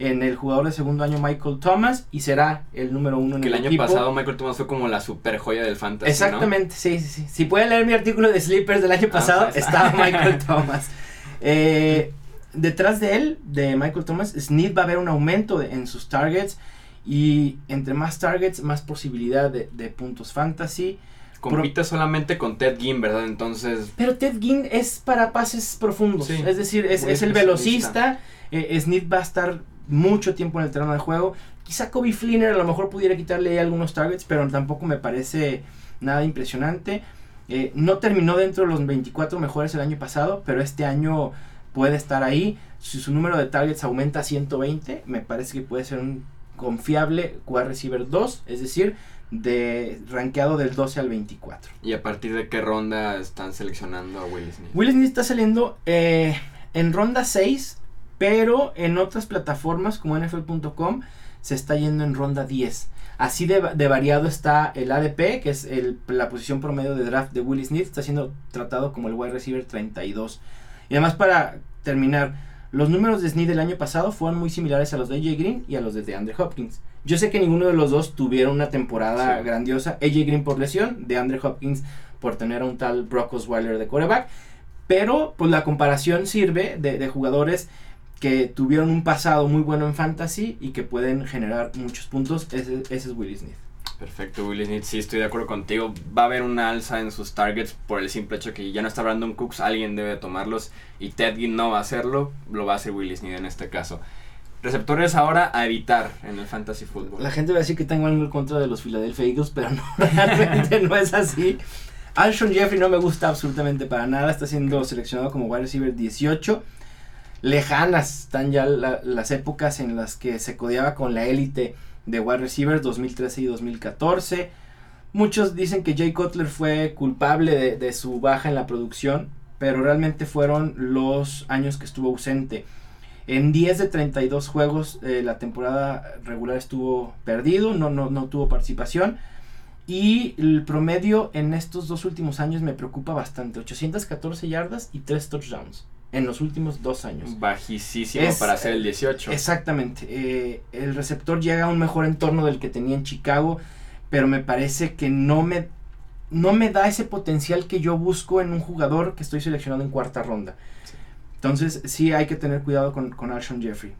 en el jugador de segundo año Michael Thomas y será el número uno en Que el, el año equipo. pasado Michael Thomas fue como la super joya del fantasy, ¿no? Exactamente, sí, sí, sí. Si pueden leer mi artículo de Sleepers del año Ah, pasado, pues. estaba Michael Thomas. Eh, detrás de él, de Michael Thomas, Snead va a ver un aumento de- en sus targets. Y entre más targets, más posibilidad de, de puntos fantasy. Compite solamente con Ted Ginn, ¿verdad? Entonces, Pero Ted Ginn es para pases profundos. Sí, es decir, es, el velocista. Eh, va a estar mucho tiempo en el terreno de juego. Quizá Kobe Fleener a lo mejor pudiera quitarle algunos targets, pero tampoco me parece nada impresionante. Eh, no terminó dentro de los 24 mejores el año pasado, pero este año puede estar ahí. Si su número de targets aumenta a 120, me parece que puede ser un confiable wide receiver 2, es decir, de rankeado del 12 al 24. ¿y a partir de qué ronda están seleccionando a Will Smith? Will Smith está saliendo eh, en ronda 6, pero en otras plataformas como NFL.com se está yendo en ronda 10. Así de, de variado está el ADP, que es el- la posición promedio de draft de Will Smith, está siendo tratado como el wide receiver 32. Y además para terminar, los números de Snead del año pasado fueron muy similares a los de AJ Green y a los de DeAndre Hopkins. Yo sé que ninguno de los dos tuvieron una temporada Sí. grandiosa. AJ Green por lesión, DeAndre Hopkins por tener a un tal Brock Osweiler de quarterback. Pero pues la comparación sirve de, de jugadores que tuvieron un pasado muy bueno en fantasy y que pueden generar muchos puntos. Ese, ese es Willie Smith. Perfecto, Will Smith, sí, estoy de acuerdo contigo. Va a haber una alza en sus targets por el simple hecho que ya no está Brandon Cooks, alguien debe tomarlos y Ted Ginn no va a hacerlo, lo va a hacer Will Smith en este caso. Receptores ahora a evitar en el fantasy fútbol. La gente va a decir que tengo algo en contra de los Philadelphia Eagles, pero no, realmente no es así. Alshon Jeffrey no me gusta absolutamente para nada. Está siendo seleccionado como wide receiver 18. Lejanas, están ya las épocas en las que se codeaba con la élite de wide receivers 2013 y 2014. Muchos dicen que Jay Cutler fue culpable de, su baja en la producción, pero realmente fueron los años que estuvo ausente. En 10 de 32 juegos eh, la temporada regular estuvo perdido, no, no, no tuvo participación. Y el promedio en estos dos últimos años me preocupa bastante. 814 yardas y 3 touchdowns en los últimos dos años. Bajísimo para hacer el 18. Exactamente. Eh, el receptor llega a un mejor entorno del que tenía en Chicago, pero me parece que no me, no me da ese potencial que yo busco en un jugador que estoy seleccionando en cuarta ronda. Entonces sí hay que tener cuidado con, con Alshon Jeffrey.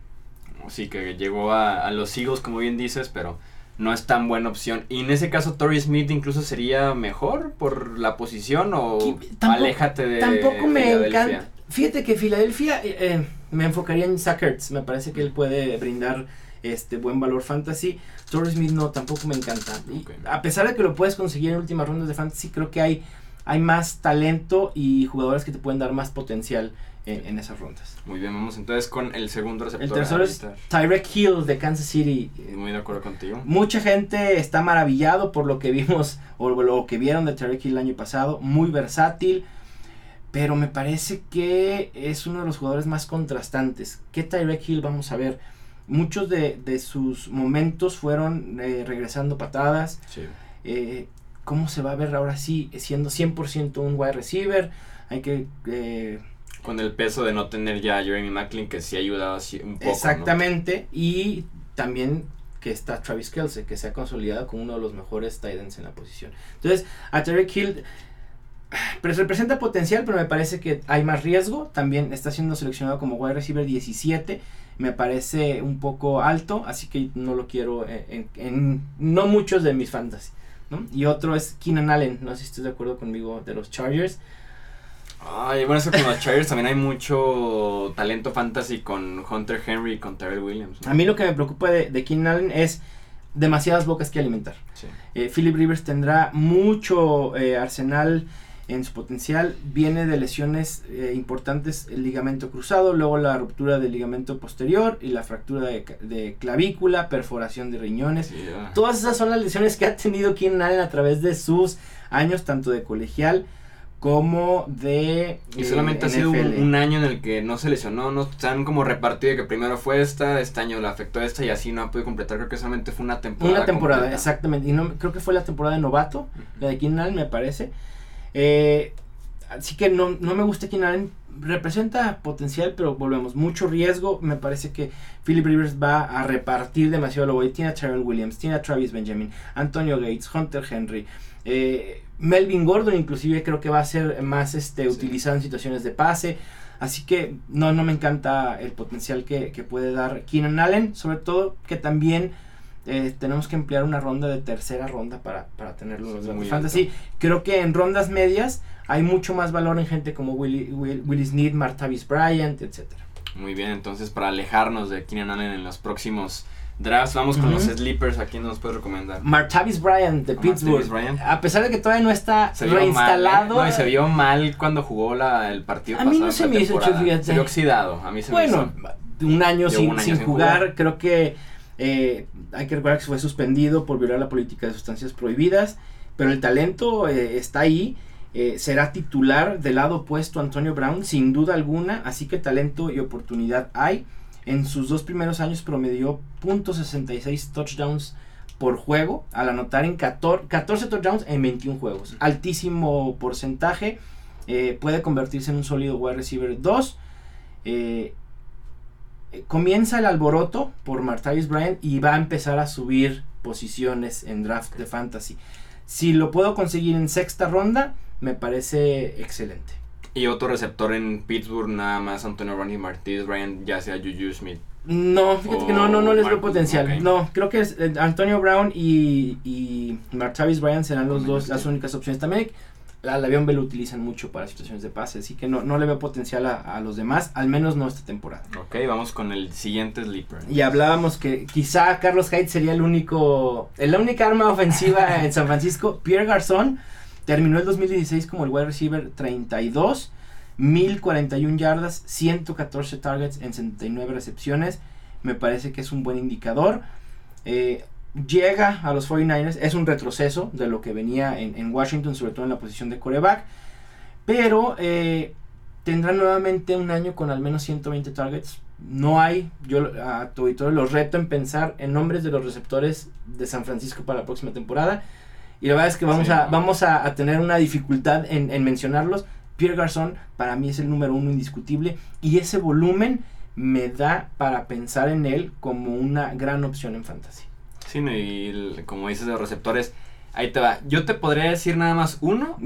Sí, que llegó a, a los Eagles, como bien dices, pero no es tan buena opción. Y en ese caso, Torrey Smith incluso sería mejor por la posición o aléjate de. Tampoco me encanta. Fíjate que Filadelfia eh, eh, me enfocaría en Sackers. Me parece que él puede brindar este buen valor fantasy. Torrey Smith no, tampoco me encanta. a pesar de que lo puedes conseguir en últimas rondas de fantasy, creo que hay, hay más talento y jugadores que te pueden dar más potencial en, esas rondas. Muy bien, vamos entonces con el segundo receptor. El tercero es Tyrek Hill de Kansas City. Muy de acuerdo contigo. Mucha gente está maravillado por lo que vimos o lo que vieron de Tyrek Hill el año pasado. Muy versátil. Pero me parece que es uno de los jugadores más contrastantes. ¿Qué Tyrek Hill vamos a ver? Muchos de, sus momentos fueron eh, regresando patadas. Sí. Eh, ¿Cómo se va a ver ahora sí siendo 100% un wide receiver? Hay que eh, con el peso de no tener ya a Jeremy Macklin, que sí ha ayudado un poco. Exactamente, y también que está Travis Kelsey, que se ha consolidado como uno de los mejores tight ends en la posición. Entonces, a Terry Hill pues, representa potencial, pero me parece que hay más riesgo. También está siendo seleccionado como wide receiver 17. Me parece un poco alto, así que no lo quiero en, en no muchos de mis fantasy. ¿no? Y otro es Keenan Allen, no sé si estás de acuerdo conmigo, de los Chargers. Ay, bueno, eso con los Chargers también hay mucho talento fantasy con Hunter Henry y con Terrell Williams. A mí lo que me preocupa de, de Keenan Allen es demasiadas bocas que alimentar. Eh, Philip Rivers tendrá mucho eh, arsenal en su potencial. Viene de lesiones eh, importantes el ligamento cruzado, luego la ruptura del ligamento posterior y la fractura de, clavícula, perforación de riñones. Todas esas son las lesiones que ha tenido Keenan Allen a través de sus años, tanto de colegial como de... Y solamente ha eh, sido un, año en el que no se lesionó, no están como repartido que primero fue esta, este año le afectó esta y así no ha podido completar, creo que solamente fue una temporada. Una temporada, exactamente, y no, creo que fue la temporada de novato, la de Keenan me parece. Eh, así que no, no me gusta Keenan representa potencial, pero volvemos, mucho riesgo. Me parece que Philip Rivers va a repartir demasiado lo voy. Tiene a Terrell Williams, tiene a Travis Benjamin, Antonio Gates, Hunter Henry. Eh, Melvin Gordon inclusive creo que va a ser más este, utilizado en situaciones de pase. Así que no, no me encanta el potencial que, puede dar Keenan Allen. Sobre todo que también eh, tenemos que emplear una ronda de tercera ronda para, para tenerlo en los fantasy. Creo que en rondas medias hay mucho más valor en gente como Willie, Will, Willis Need, Martavis Bryant, etcétera. Muy bien, entonces para alejarnos de Keenan Allen en los próximos drafts. Vamos con los sleepers. ¿A quién nos puede recomendar? Martavis Bryant de Pittsburgh. A pesar de que todavía no está reinstalado. Mal, ¿eh? No, y se vio mal cuando jugó la, el partido a mí no se me hizo. Se vio oxidado. A mí se bueno, me hizo. un año, sin, sin, jugar. Creo que eh, hay que recordar que fue suspendido por violar la política de sustancias prohibidas. Pero el talento eh, está ahí. Eh, será titular del lado opuesto a Antonio Brown, sin duda alguna. Así que talento y oportunidad hay. En sus dos primeros años promedió .66 touchdowns por juego, al anotar en 14, touchdowns en 21 juegos. Altísimo porcentaje. Eh, puede convertirse en un sólido wide receiver 2. Eh, comienza el alboroto por Martavis Bryant y va a empezar a subir posiciones en draft de fantasy. Si lo puedo conseguir en sexta ronda, me parece excelente. Y otro receptor en Pittsburgh, nada más Antonio Ronnie Martínez, Ryan, ya sea Juju Smith. No, fíjate que no, no, no les veo potencial. No, creo que es, eh, Antonio Brown y, y Martavis Bryant serán los dos las únicas opciones. También la, la Bell lo utilizan mucho para situaciones de pase, así que no, no le veo potencial a, los demás, al menos no esta temporada. Ok, vamos con el siguiente sleeper. Y hablábamos que quizá Carlos Hyde sería el único, la única arma ofensiva en San Francisco. Pierre Garzón Terminó el 2016 como el wide receiver 32. 1041 yardas, 114 targets en 79 recepciones. Me parece que es un buen indicador. Eh, llega a los 49ers, es un retroceso de lo que venía en, Washington, sobre todo en la posición de coreback. Pero eh, tendrá nuevamente un año con al menos 120 targets. No hay, yo a tu los reto en pensar en nombres de los receptores de San Francisco para la próxima temporada. Y la verdad es que vamos, a, vamos a, tener una dificultad en, en mencionarlos. Pierre Garzón para mí es el número uno indiscutible. Y ese volumen me da para pensar en él como una gran opción en fantasy. Sí, y como dices de los receptores, ahí te va. Yo te podría decir nada más uno,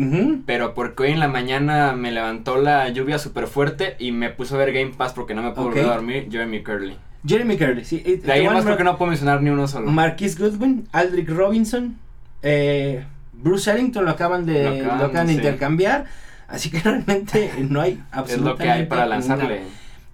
pero porque hoy en la mañana me levantó la lluvia súper fuerte y me puso a ver Game Pass porque no me puedo dormir, Jeremy Curley. Jeremy Curley, sí. De ahí más porque no puedo mencionar ni uno solo. Marquis Goodwin, Aldrich Robinson, eh, Bruce Ellington lo acaban de, lo acaban, de intercambiar. Así que realmente no hay absolutamente Es lo que hay para lanzarle.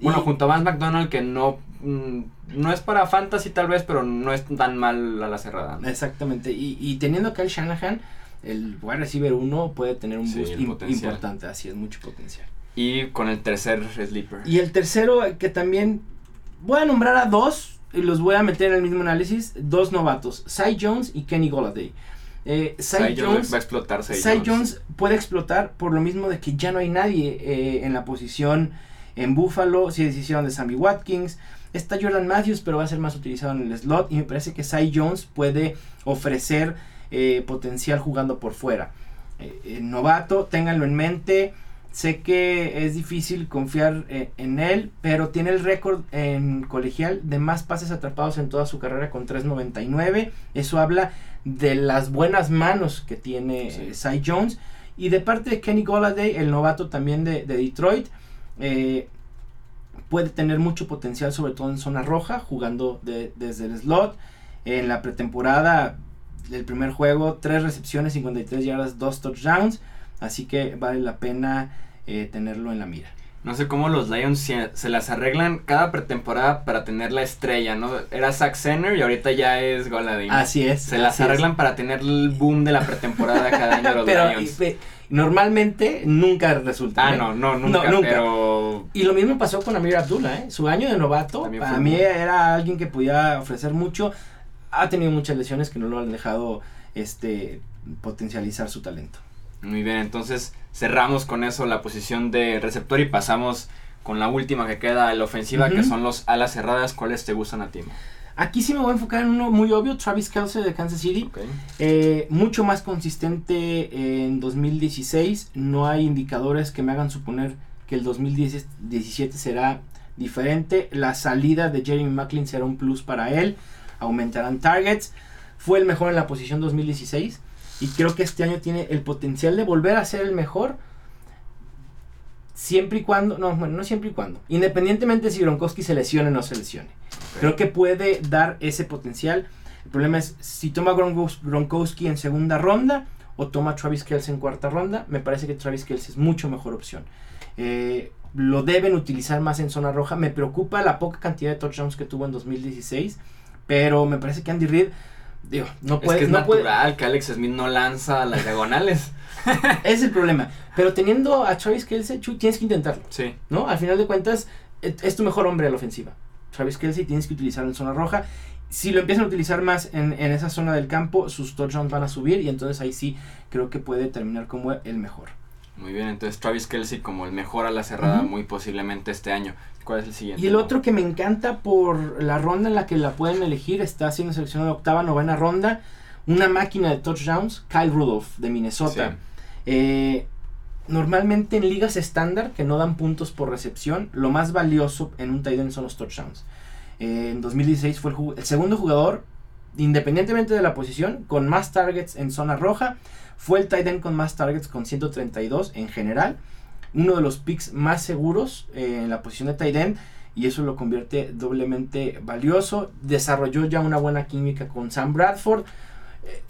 Bueno, junto a Vance McDonald que no mm, no es para fantasy tal vez, pero no es tan mal a la cerrada. Exactamente. Y, y teniendo a Kyle Shanahan, el wide receiver uno puede tener un boost importante, así es, mucho potencial. Y con el tercer sleeper. Y el tercero que también voy a nombrar a dos y los voy a meter en el mismo análisis, dos novatos, Cy Jones y Kenny Golladay. Eh, Cy, Jones, va a explotar. Cy, Jones. puede explotar por lo mismo de que ya no hay nadie eh, en la posición en Buffalo, si decisión de Sammy Watkins. Está Jordan Matthews, pero va a ser más utilizado en el slot. Y me parece que Cy Jones puede ofrecer eh, potencial jugando por fuera. Eh, novato, ténganlo en mente. Sé que es difícil confiar eh, en él, pero tiene el récord en colegial de más pases atrapados en toda su carrera con 3.99. Eso habla de las buenas manos que tiene Cy Jones. Y de parte de Kenny Golladay, el novato también de, de Detroit, eh, puede tener mucho potencial, sobre todo en zona roja, jugando desde el slot. En la pretemporada, el primer juego, 3 recepciones, 53 yardas, 2 touchdowns. Así que vale la pena eh, tenerlo en la mira. No sé cómo los Lions se, las arreglan cada pretemporada para tener la estrella, ¿no? Era Zack Center y ahorita ya es Goladín. Así es. Se las arreglan para tener el boom de la pretemporada cada año de los Lions. Normalmente nunca resulta. Ah, ¿eh? no, no, nunca, Pero... Y lo mismo pasó con Amir Abdullah, ¿eh? Su año de novato, para mí era alguien que podía ofrecer mucho. Ha tenido muchas lesiones que no lo han dejado este potencializar su talento. Muy bien, entonces cerramos con eso la posición de receptor y pasamos con la última que queda, la ofensiva, que son los alas cerradas. ¿Cuáles te gustan a ti? Aquí sí me voy a enfocar en uno muy obvio, Travis Kelsey de Kansas City. Eh, mucho más consistente en 2016. No hay indicadores que me hagan suponer que el 2017 será diferente. La salida de Jeremy Macklin será un plus para él. Aumentarán targets. Fue el mejor en la posición 2016. Y creo que este año tiene el potencial de volver a ser el mejor. Siempre y cuando, no, bueno, no siempre y cuando. Independientemente si Gronkowski se lesione o no se lesione. Creo que puede dar ese potencial. El problema es si toma Gronkowski en segunda ronda o toma Travis Kelce en cuarta ronda. Me parece que Travis Kelce es mucho mejor opción. Eh, lo deben utilizar más en zona roja. Me preocupa la poca cantidad de touchdowns que tuvo en 2016. Pero me parece que Andy Reid, digo, no puede. Es que es natural que Alex Smith no lanza las diagonales. es el problema. Pero teniendo a Travis Kelce, tienes que intentarlo. Sí. ¿No? Al final de cuentas, es tu mejor hombre a la ofensiva. Travis Kelsey tienes que utilizarlo en zona roja. Si lo empiezan a utilizar más en, esa zona del campo, sus touchdowns van a subir y entonces ahí sí creo que puede terminar como el mejor. Muy bien, entonces Travis Kelsey como el mejor a la cerrada muy posiblemente este año. ¿Cuál es el siguiente? Y el otro que me encanta por la ronda en la que la pueden elegir, está siendo seleccionado octava, novena ronda, una máquina de touchdowns, Kyle Rudolph de Minnesota. Eh, Normalmente en ligas estándar que no dan puntos por recepción, lo más valioso en un tight end son los touchdowns. Eh, en 2016 fue el, segundo jugador, independientemente de la posición, con más targets en zona roja. Fue el tight end con más targets con 132 en general. Uno de los picks más seguros eh, en la posición de tight end y eso lo convierte doblemente valioso. Desarrolló ya una buena química con Sam Bradford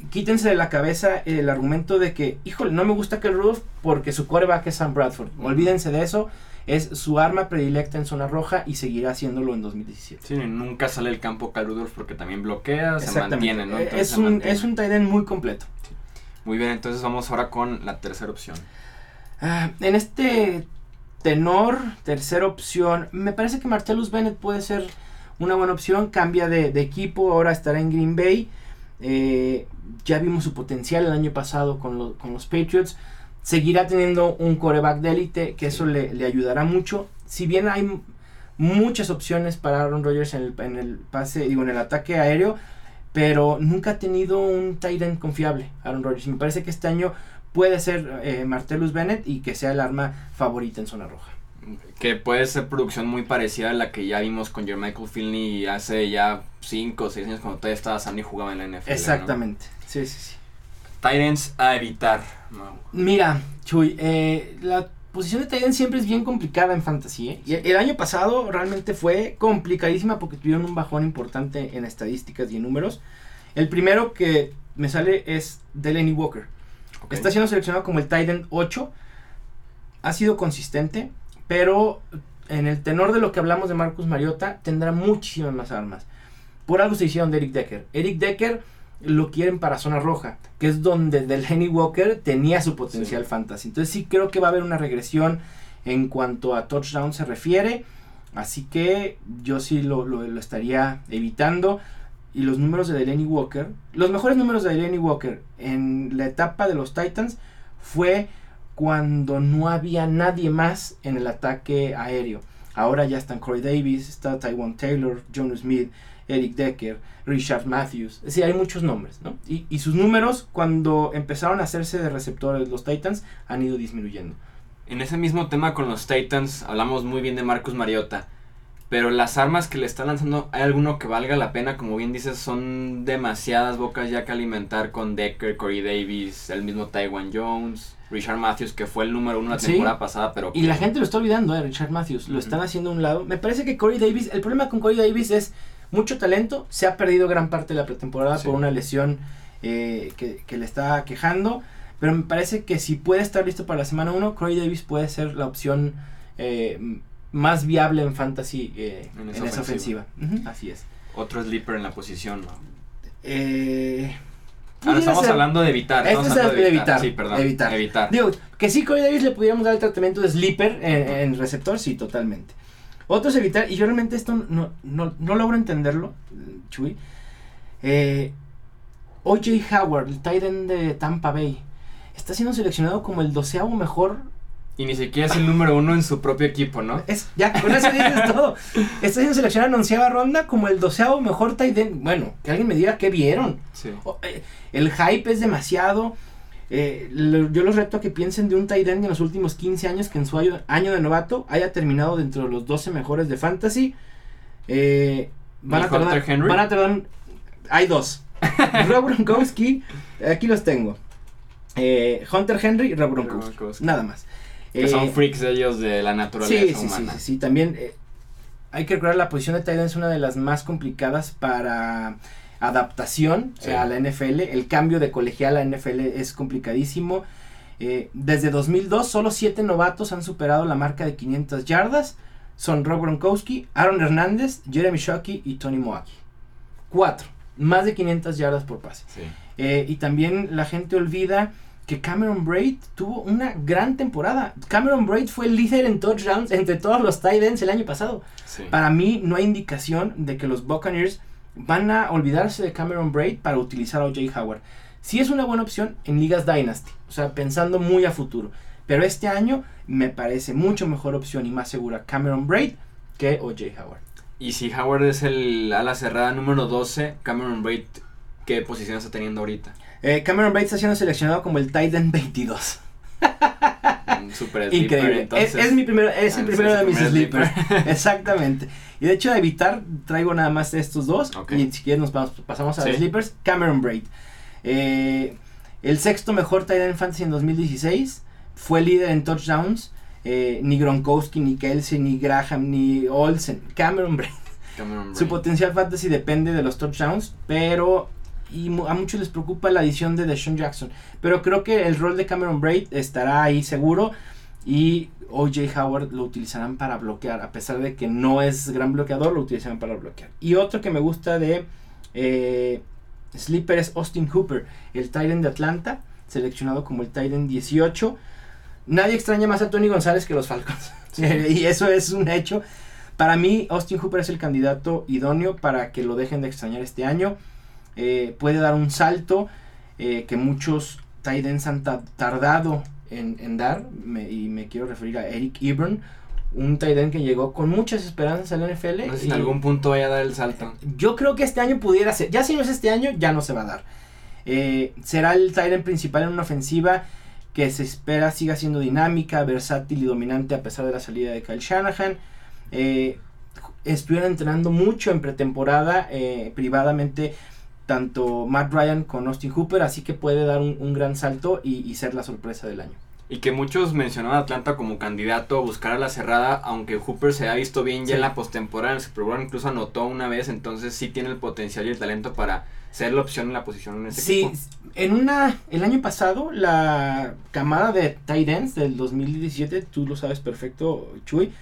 quítense de la cabeza el argumento de que, híjole, no me gusta que el Rudolph porque su coreback es Sam Bradford. Olvídense de eso. Es su arma predilecta en zona roja y seguirá haciéndolo en 2017. Sí, nunca sale el campo Cal Rudolph porque también bloquea, se mantiene, ¿no? es, un, es un tight end muy completo. Muy bien, entonces vamos ahora con la tercera opción. Ah, en este tenor, tercera opción. Me parece que Martellus Bennett puede ser una buena opción. Cambia de, equipo, ahora estará en Green Bay. Eh, ya vimos su potencial el año pasado con, los Patriots. Seguirá teniendo un coreback de élite, que eso le, le, ayudará mucho. Si bien hay muchas opciones para Aaron Rodgers en el, en el pase, digo, en el ataque aéreo, pero nunca ha tenido un tight end confiable, Aaron Rodgers. Me parece que este año puede ser eh, Martellus Bennett y que sea el arma favorita en zona roja. Que puede ser producción muy parecida a la que ya vimos con Jermichael Finley hace ya 5 o 6 años cuando todavía estaba Sandy y jugaba en la NFL. Exactamente, sí, sí, sí. Titans a evitar. Mira, Chuy, eh, la posición de Titans siempre es bien complicada en fantasy. ¿eh? Y el año pasado realmente fue complicadísima porque tuvieron un bajón importante en estadísticas y en números. El primero que me sale es Delaney Walker. Está siendo seleccionado como el Titan 8. Ha sido consistente, pero en el tenor de lo que hablamos de Marcus Mariota, tendrá muchísimas más armas. Por algo se hicieron de Eric Decker. Eric Decker lo quieren para zona roja, que es donde Delaney Walker tenía su potencial fantasy. Entonces sí creo que va a haber una regresión en cuanto a touchdown se refiere. Así que yo sí lo, lo, lo estaría evitando y los números de Delaney Walker, los mejores números de Delaney Walker en la etapa de los Titans fue cuando no había nadie más en el ataque aéreo. Ahora ya están Corey Davis, está Taiwan Taylor, John Smith, Eric Decker, Richard Matthews. Es decir, hay muchos nombres, ¿no? Y, y sus números cuando empezaron a hacerse de receptores los Titans han ido disminuyendo. En ese mismo tema con los Titans hablamos muy bien de Marcus Mariota. Pero las armas que le están lanzando, ¿hay alguno que valga la pena? Como bien dices, son demasiadas bocas ya que alimentar con Decker, Corey Davis, el mismo Taiwan Jones, Richard Matthews, que fue el número uno la temporada pasada, pero... Y la gente lo está olvidando, ¿eh? Richard Matthews, lo están haciendo a un lado. Me parece que Corey Davis, el problema con Corey Davis es mucho talento, se ha perdido gran parte de la pretemporada por una lesión eh, que, que, le está quejando, pero me parece que si puede estar listo para la semana 1, Corey Davis puede ser la opción... Eh, más viable en fantasy eh, en, esa, ofensiva. Así es. Otro sleeper en la posición, ¿no? Eh, Ahora estamos hablando de evitar. Este es de evitar. Sí, perdón. Evitar. Digo, que sí, Corey Davis le pudiéramos dar el tratamiento de sleeper en, receptor, sí, totalmente. Otro es evitar, y yo realmente esto no, no, no logro entenderlo, Chuy. Eh, OJ Howard, el tight end de Tampa Bay, está siendo seleccionado como el doceavo mejor y ni siquiera es el número uno en su propio equipo, ¿no? Es, ya, con eso dices todo. Está siendo seleccionado en onceava ronda como el doceavo mejor tight end. Bueno, que alguien me diga qué vieron. Sí. Eh, el hype es demasiado. Eh, yo los reto a que piensen de un tight end en los últimos 15 años que en su año, de novato haya terminado dentro de los 12 mejores de fantasy. Eh, van, a tardar, Henry? van a tardar. Hay dos. Rob Gronkowski, aquí los tengo. Hunter Henry y Rob Gronkowski. Nada más. Que son eh, freaks ellos de la naturaleza sí, humana. Sí, sí, sí, también eh, hay que recordar la posición de Titan es una de las más complicadas para adaptación a la NFL. El cambio de colegial a la NFL es complicadísimo. Eh, desde 2002 solo siete novatos han superado la marca de 500 yardas. Son Rob Gronkowski, Aaron Hernández, Jeremy Shockey y Tony Moaki. Cuatro. Más de 500 yardas por pase. y también la gente olvida que Cameron Braid tuvo una gran temporada. Cameron Braid fue el líder en touchdowns entre todos los tight ends el año pasado. Para mí no hay indicación de que los Buccaneers van a olvidarse de Cameron Braid para utilizar a O.J. Howard. Sí es una buena opción en ligas Dynasty, o sea, pensando muy a futuro. Pero este año me parece mucho mejor opción y más segura Cameron Braid que O.J. Howard. Y si Howard es el ala cerrada número 12, Cameron Braid, ¿qué posición está teniendo ahorita? Eh, Cameron Bates está siendo seleccionado como el Titan 22. Super Increíble. Es, mi primero, es el ah, primero de mis sleepers. Exactamente. Y de hecho, a evitar, traigo nada más estos dos. Y si quieres, nos pasamos a los sleepers. Cameron Braid. Eh, el sexto mejor Titan Fantasy en 2016. Fue líder en touchdowns. Eh, ni Gronkowski, ni Kelsey, ni Graham, ni Olsen. Cameron Braid. Cameron Braid. Su potencial fantasy depende de los touchdowns, pero y a muchos les preocupa la adición de Deshaun Jackson. Pero creo que el rol de Cameron Braid estará ahí seguro y OJ Howard lo utilizarán para bloquear. A pesar de que no es gran bloqueador, lo utilizarán para bloquear. Y otro que me gusta de eh, Sleeper es Austin Hooper, el Titan de Atlanta, seleccionado como el Titan 18. Nadie extraña más a Tony González que los Falcons. y eso es un hecho. Para mí, Austin Hooper es el candidato idóneo para que lo dejen de extrañar este año. Eh, puede dar un salto eh, que muchos tight ends han tardado en, dar. y me quiero referir a Eric Ebron un tight end que llegó con muchas esperanzas al NFL. No sé si en algún punto vaya a dar el salto. Yo creo que este año pudiera ser. Ya si no es este año, ya no se va a dar. Eh, será el tight end principal en una ofensiva que se espera siga siendo dinámica, versátil y dominante a pesar de la salida de Kyle Shanahan. Eh, estuvieron entrenando mucho en pretemporada eh, privadamente tanto Matt Ryan con Austin Hooper, así que puede dar un, gran salto y ser la sorpresa del año. Y que muchos mencionaban a Atlanta como candidato a buscar a la cerrada, aunque Hooper se ha visto bien ya en la postemporada, en el Super Bowl incluso anotó una vez, entonces sí tiene el potencial y el talento para ser la opción en la posición en ese sí, en una, el año pasado, la camada de tight ends del 2017, tú lo sabes perfecto, Chuy,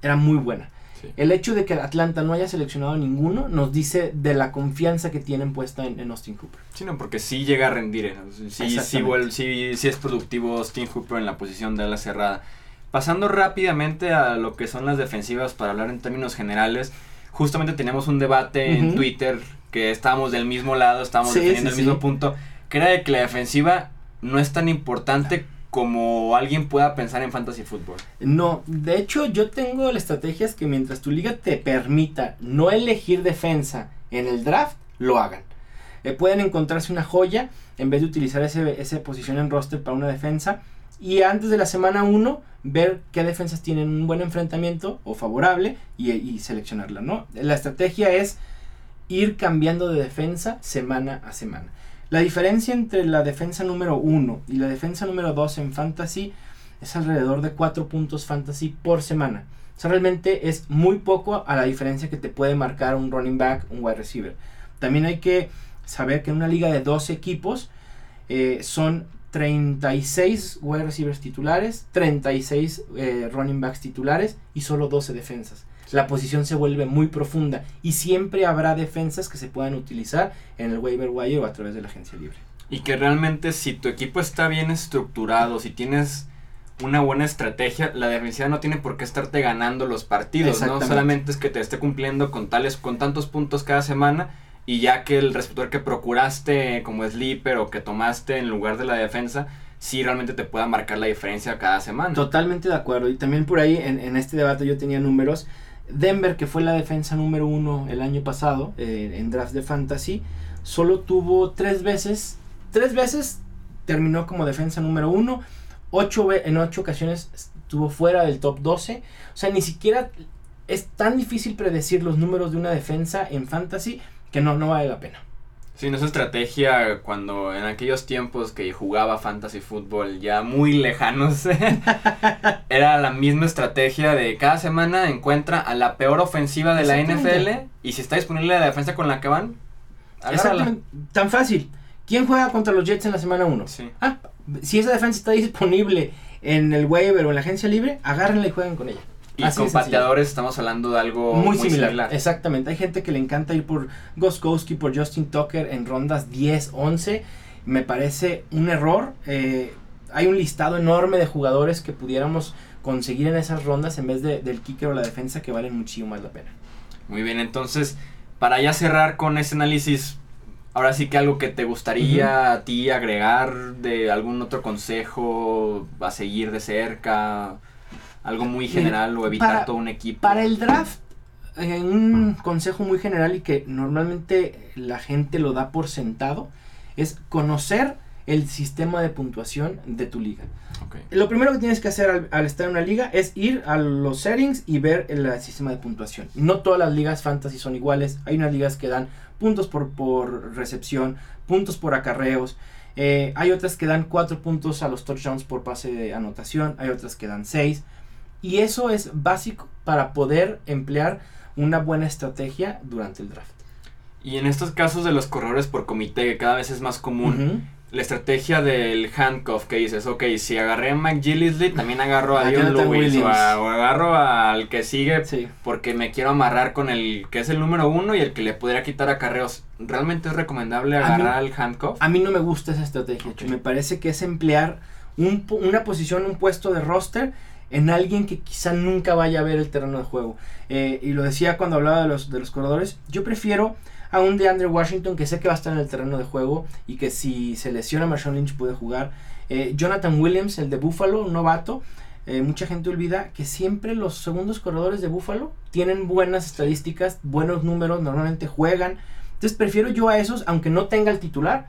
era muy buena. El hecho de que Atlanta no haya seleccionado ninguno nos dice de la confianza que tienen puesta en, Austin Hooper. Sí, no, porque sí llega a rendir. ¿eh? Sí, sí, sí, es productivo Austin Hooper en la posición de la cerrada. Pasando rápidamente a lo que son las defensivas para hablar en términos generales, justamente teníamos un debate en Twitter que estábamos del mismo lado, estábamos defendiendo el mismo punto, que era de que la defensiva no es tan importante como alguien pueda pensar en fantasy fútbol. No, de hecho yo tengo la estrategia es que mientras tu liga te permita no elegir defensa en el draft, lo hagan. Eh, pueden encontrarse una joya en vez de utilizar ese, esa posición en roster para una defensa. Y antes de la semana 1, ver qué defensas tienen un buen enfrentamiento o favorable y, y seleccionarla, ¿no? La estrategia es ir cambiando de defensa semana a semana. La diferencia entre la defensa número 1 y la defensa número 2 en fantasy es alrededor de 4 puntos fantasy por semana. O sea, realmente es muy poco a la diferencia que te puede marcar un running back, un wide receiver. También hay que saber que en una liga de 12 equipos eh, son 36 wide receivers titulares, 36 eh, running backs titulares y solo 12 defensas la posición se vuelve muy profunda y siempre habrá defensas que se puedan utilizar en el waiver wire o a través de la agencia libre. Y que realmente si tu equipo está bien estructurado, si tienes una buena estrategia, la defensiva no tiene por qué estarte ganando los partidos, ¿no? Solamente es que te esté cumpliendo con tales, con tantos puntos cada semana y ya que el receptor que procuraste como sleeper o que tomaste en lugar de la defensa, sí realmente te pueda marcar la diferencia cada semana. Totalmente de acuerdo. Y también por ahí en, en este debate yo tenía números Denver, que fue la defensa número uno el año pasado eh, en draft de fantasy, solo tuvo tres veces, tres veces terminó como defensa número uno, ocho, en ocho ocasiones estuvo fuera del top 12, o sea, ni siquiera es tan difícil predecir los números de una defensa en fantasy que no, no vale la pena. Sí, no es estrategia cuando en aquellos tiempos que jugaba fantasy fútbol ya muy lejanos, era la misma estrategia de cada semana encuentra a la peor ofensiva de la NFL y si está disponible la defensa con la que van, agárrala. Tan fácil. ¿Quién juega contra los Jets en la semana 1? Sí. Ah, si esa defensa está disponible en el waiver o en la agencia libre, agárrenla y jueguen con ella. Y con pateadores estamos hablando de algo muy, similar. Exactamente. Hay gente que le encanta ir por Goskowski, por Justin Tucker en rondas 10, 11. Me parece un error. Eh, hay un listado enorme de jugadores que pudiéramos conseguir en esas rondas en vez de, del kicker o la defensa que valen muchísimo más la pena. Muy bien, entonces, para ya cerrar con ese análisis, ahora sí que algo que te gustaría a ti agregar de algún otro consejo a seguir de cerca algo muy general o evitar todo un equipo. Para el draft, eh, un consejo muy general y que normalmente la gente lo da por sentado es conocer el sistema de puntuación de tu liga. Lo primero que tienes que hacer al, estar en una liga es ir a los settings y ver el, sistema de puntuación. No todas las ligas fantasy son iguales. Hay unas ligas que dan puntos por, por recepción, puntos por acarreos. Eh, hay otras que dan 4 puntos a los touchdowns por pase de anotación. Hay otras que dan 6. Y eso es básico para poder emplear una buena estrategia durante el draft. Y en estos casos de los corredores por comité, que cada vez es más común, la estrategia del handcuff que dices, ok, si agarré a McGillisley, también agarro a Dion Lewis o, agarro al que sigue porque me quiero amarrar con el que es el número uno y el que le pudiera quitar a carreos. ¿Realmente es recomendable agarrar al handcuff? A mí no me gusta esa estrategia, me parece que es emplear una posición, un puesto de roster en alguien que quizá nunca vaya a ver el terreno de juego. Eh, y lo decía cuando hablaba de los, de los corredores, yo prefiero a un DeAndre Washington que sé que va a estar en el terreno de juego y que si se lesiona Marshawn Lynch puede jugar. Eh, Jonathan Williams, el de Buffalo, un novato. Eh, mucha gente olvida que siempre los segundos corredores de Buffalo tienen buenas estadísticas, buenos números, normalmente juegan. Entonces prefiero yo a esos, aunque no tenga el titular,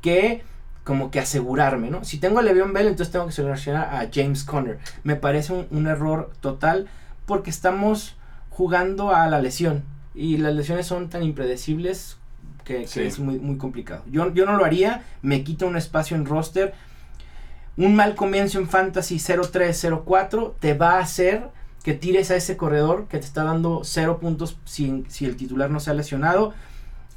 que como que asegurarme, ¿no? Si tengo a Le'Veon Bell, entonces tengo que seleccionar a James Conner. Me parece un, error total porque estamos jugando a la lesión y las lesiones son tan impredecibles que, es muy, muy complicado. Yo, yo no lo haría, me quita un espacio en roster. Un mal comienzo en Fantasy 0-3-0-4 te va a hacer que tires a ese corredor que te está dando 0 puntos si, si el titular no se ha lesionado.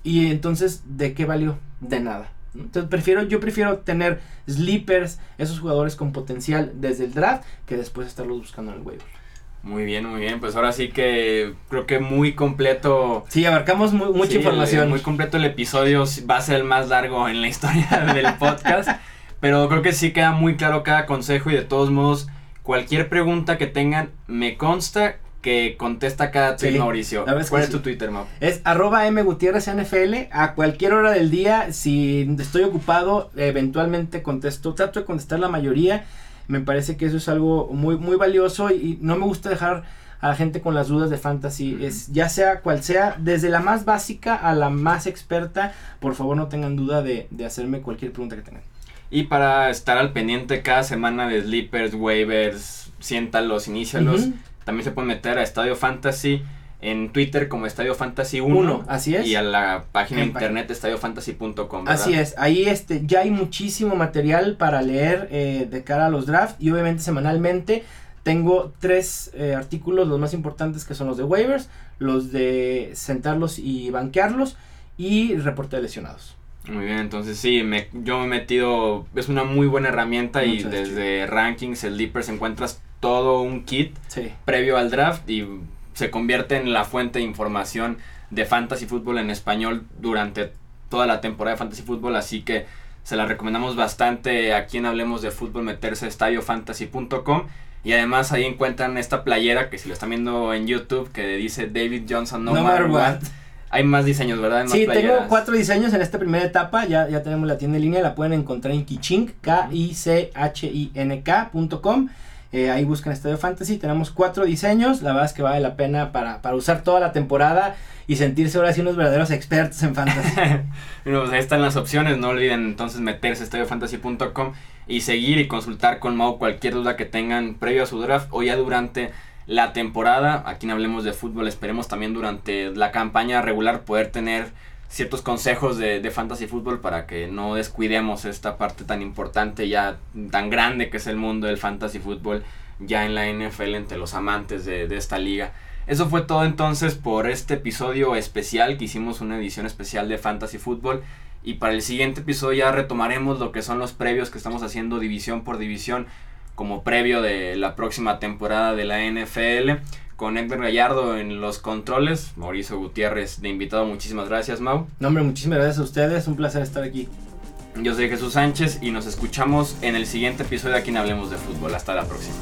Y entonces, ¿de qué valió? De nada. Entonces prefiero, yo prefiero tener sleepers, esos jugadores con potencial desde el draft, que después estarlos buscando en el waiver. Muy bien, muy bien. Pues ahora sí que creo que muy completo. Sí, abarcamos mucha información. muy completo el episodio. Va a ser el más largo en la historia del podcast. pero creo que sí queda muy claro cada consejo y de todos modos, cualquier pregunta que tengan, me consta que contesta cada tweet Mauricio. ¿Cuál es tu Twitter, Mau? Es arroba A cualquier hora del día, si estoy ocupado, eventualmente contesto. Trato de contestar la mayoría. Me parece que eso es algo muy, muy valioso y, no me gusta dejar a la gente con las dudas de fantasy. Es ya sea cual sea, desde la más básica a la más experta, por favor no tengan duda de, hacerme cualquier pregunta que tengan. Y para estar al pendiente cada semana de sleepers, waivers, siéntalos, inícialos. También se puede meter a Estadio Fantasy en Twitter como Estadio Fantasy 1. así es. Y a la página de internet estadiofantasy.com. Así es, ahí este, ya hay muchísimo material para leer eh, de cara a los drafts y obviamente semanalmente tengo tres eh, artículos, los más importantes que son los de waivers, los de sentarlos y banquearlos y reporte de lesionados. Muy bien, entonces sí, me, yo me he metido, es una muy buena herramienta y desde rankings, sleepers encuentras todo un kit previo al draft y se convierte en la fuente de información de fantasy fútbol en español durante toda la temporada de fantasy fútbol, así que se la recomendamos bastante a quien hablemos de fútbol meterse a estadiofantasy.com y además ahí encuentran esta playera que si lo están viendo en YouTube que dice David Johnson no, matter what. Hay más diseños, ¿verdad? sí, tengo cuatro diseños en esta primera etapa. Ya, ya tenemos la tienda en línea. La pueden encontrar en Kichink, K-I-C-H-I-N-K.com. Eh, ahí buscan Estadio Fantasy. Tenemos cuatro diseños. La verdad es que vale la pena para, usar toda la temporada y sentirse ahora sí unos verdaderos expertos en fantasy. pues ahí están las opciones. No olviden entonces meterse a estadiofantasy.com y seguir y consultar con Mau cualquier duda que tengan previo a su draft o ya durante la temporada. Aquí en Hablemos de Fútbol esperemos también durante la campaña regular poder tener ciertos consejos de, de, fantasy fútbol para que no descuidemos esta parte tan importante ya tan grande que es el mundo del fantasy fútbol ya en la NFL entre los amantes de, de esta liga. Eso fue todo entonces por este episodio especial que hicimos una edición especial de fantasy fútbol y para el siguiente episodio ya retomaremos lo que son los previos que estamos haciendo división por división como previo de la próxima temporada de la NFL con Edgar Gallardo en los controles, Mauricio Gutiérrez de invitado. Muchísimas gracias, Mau. No, hombre, muchísimas gracias a ustedes. Un placer estar aquí. Yo soy Jesús Sánchez y nos escuchamos en el siguiente episodio aquí en Hablemos de Fútbol. Hasta la próxima.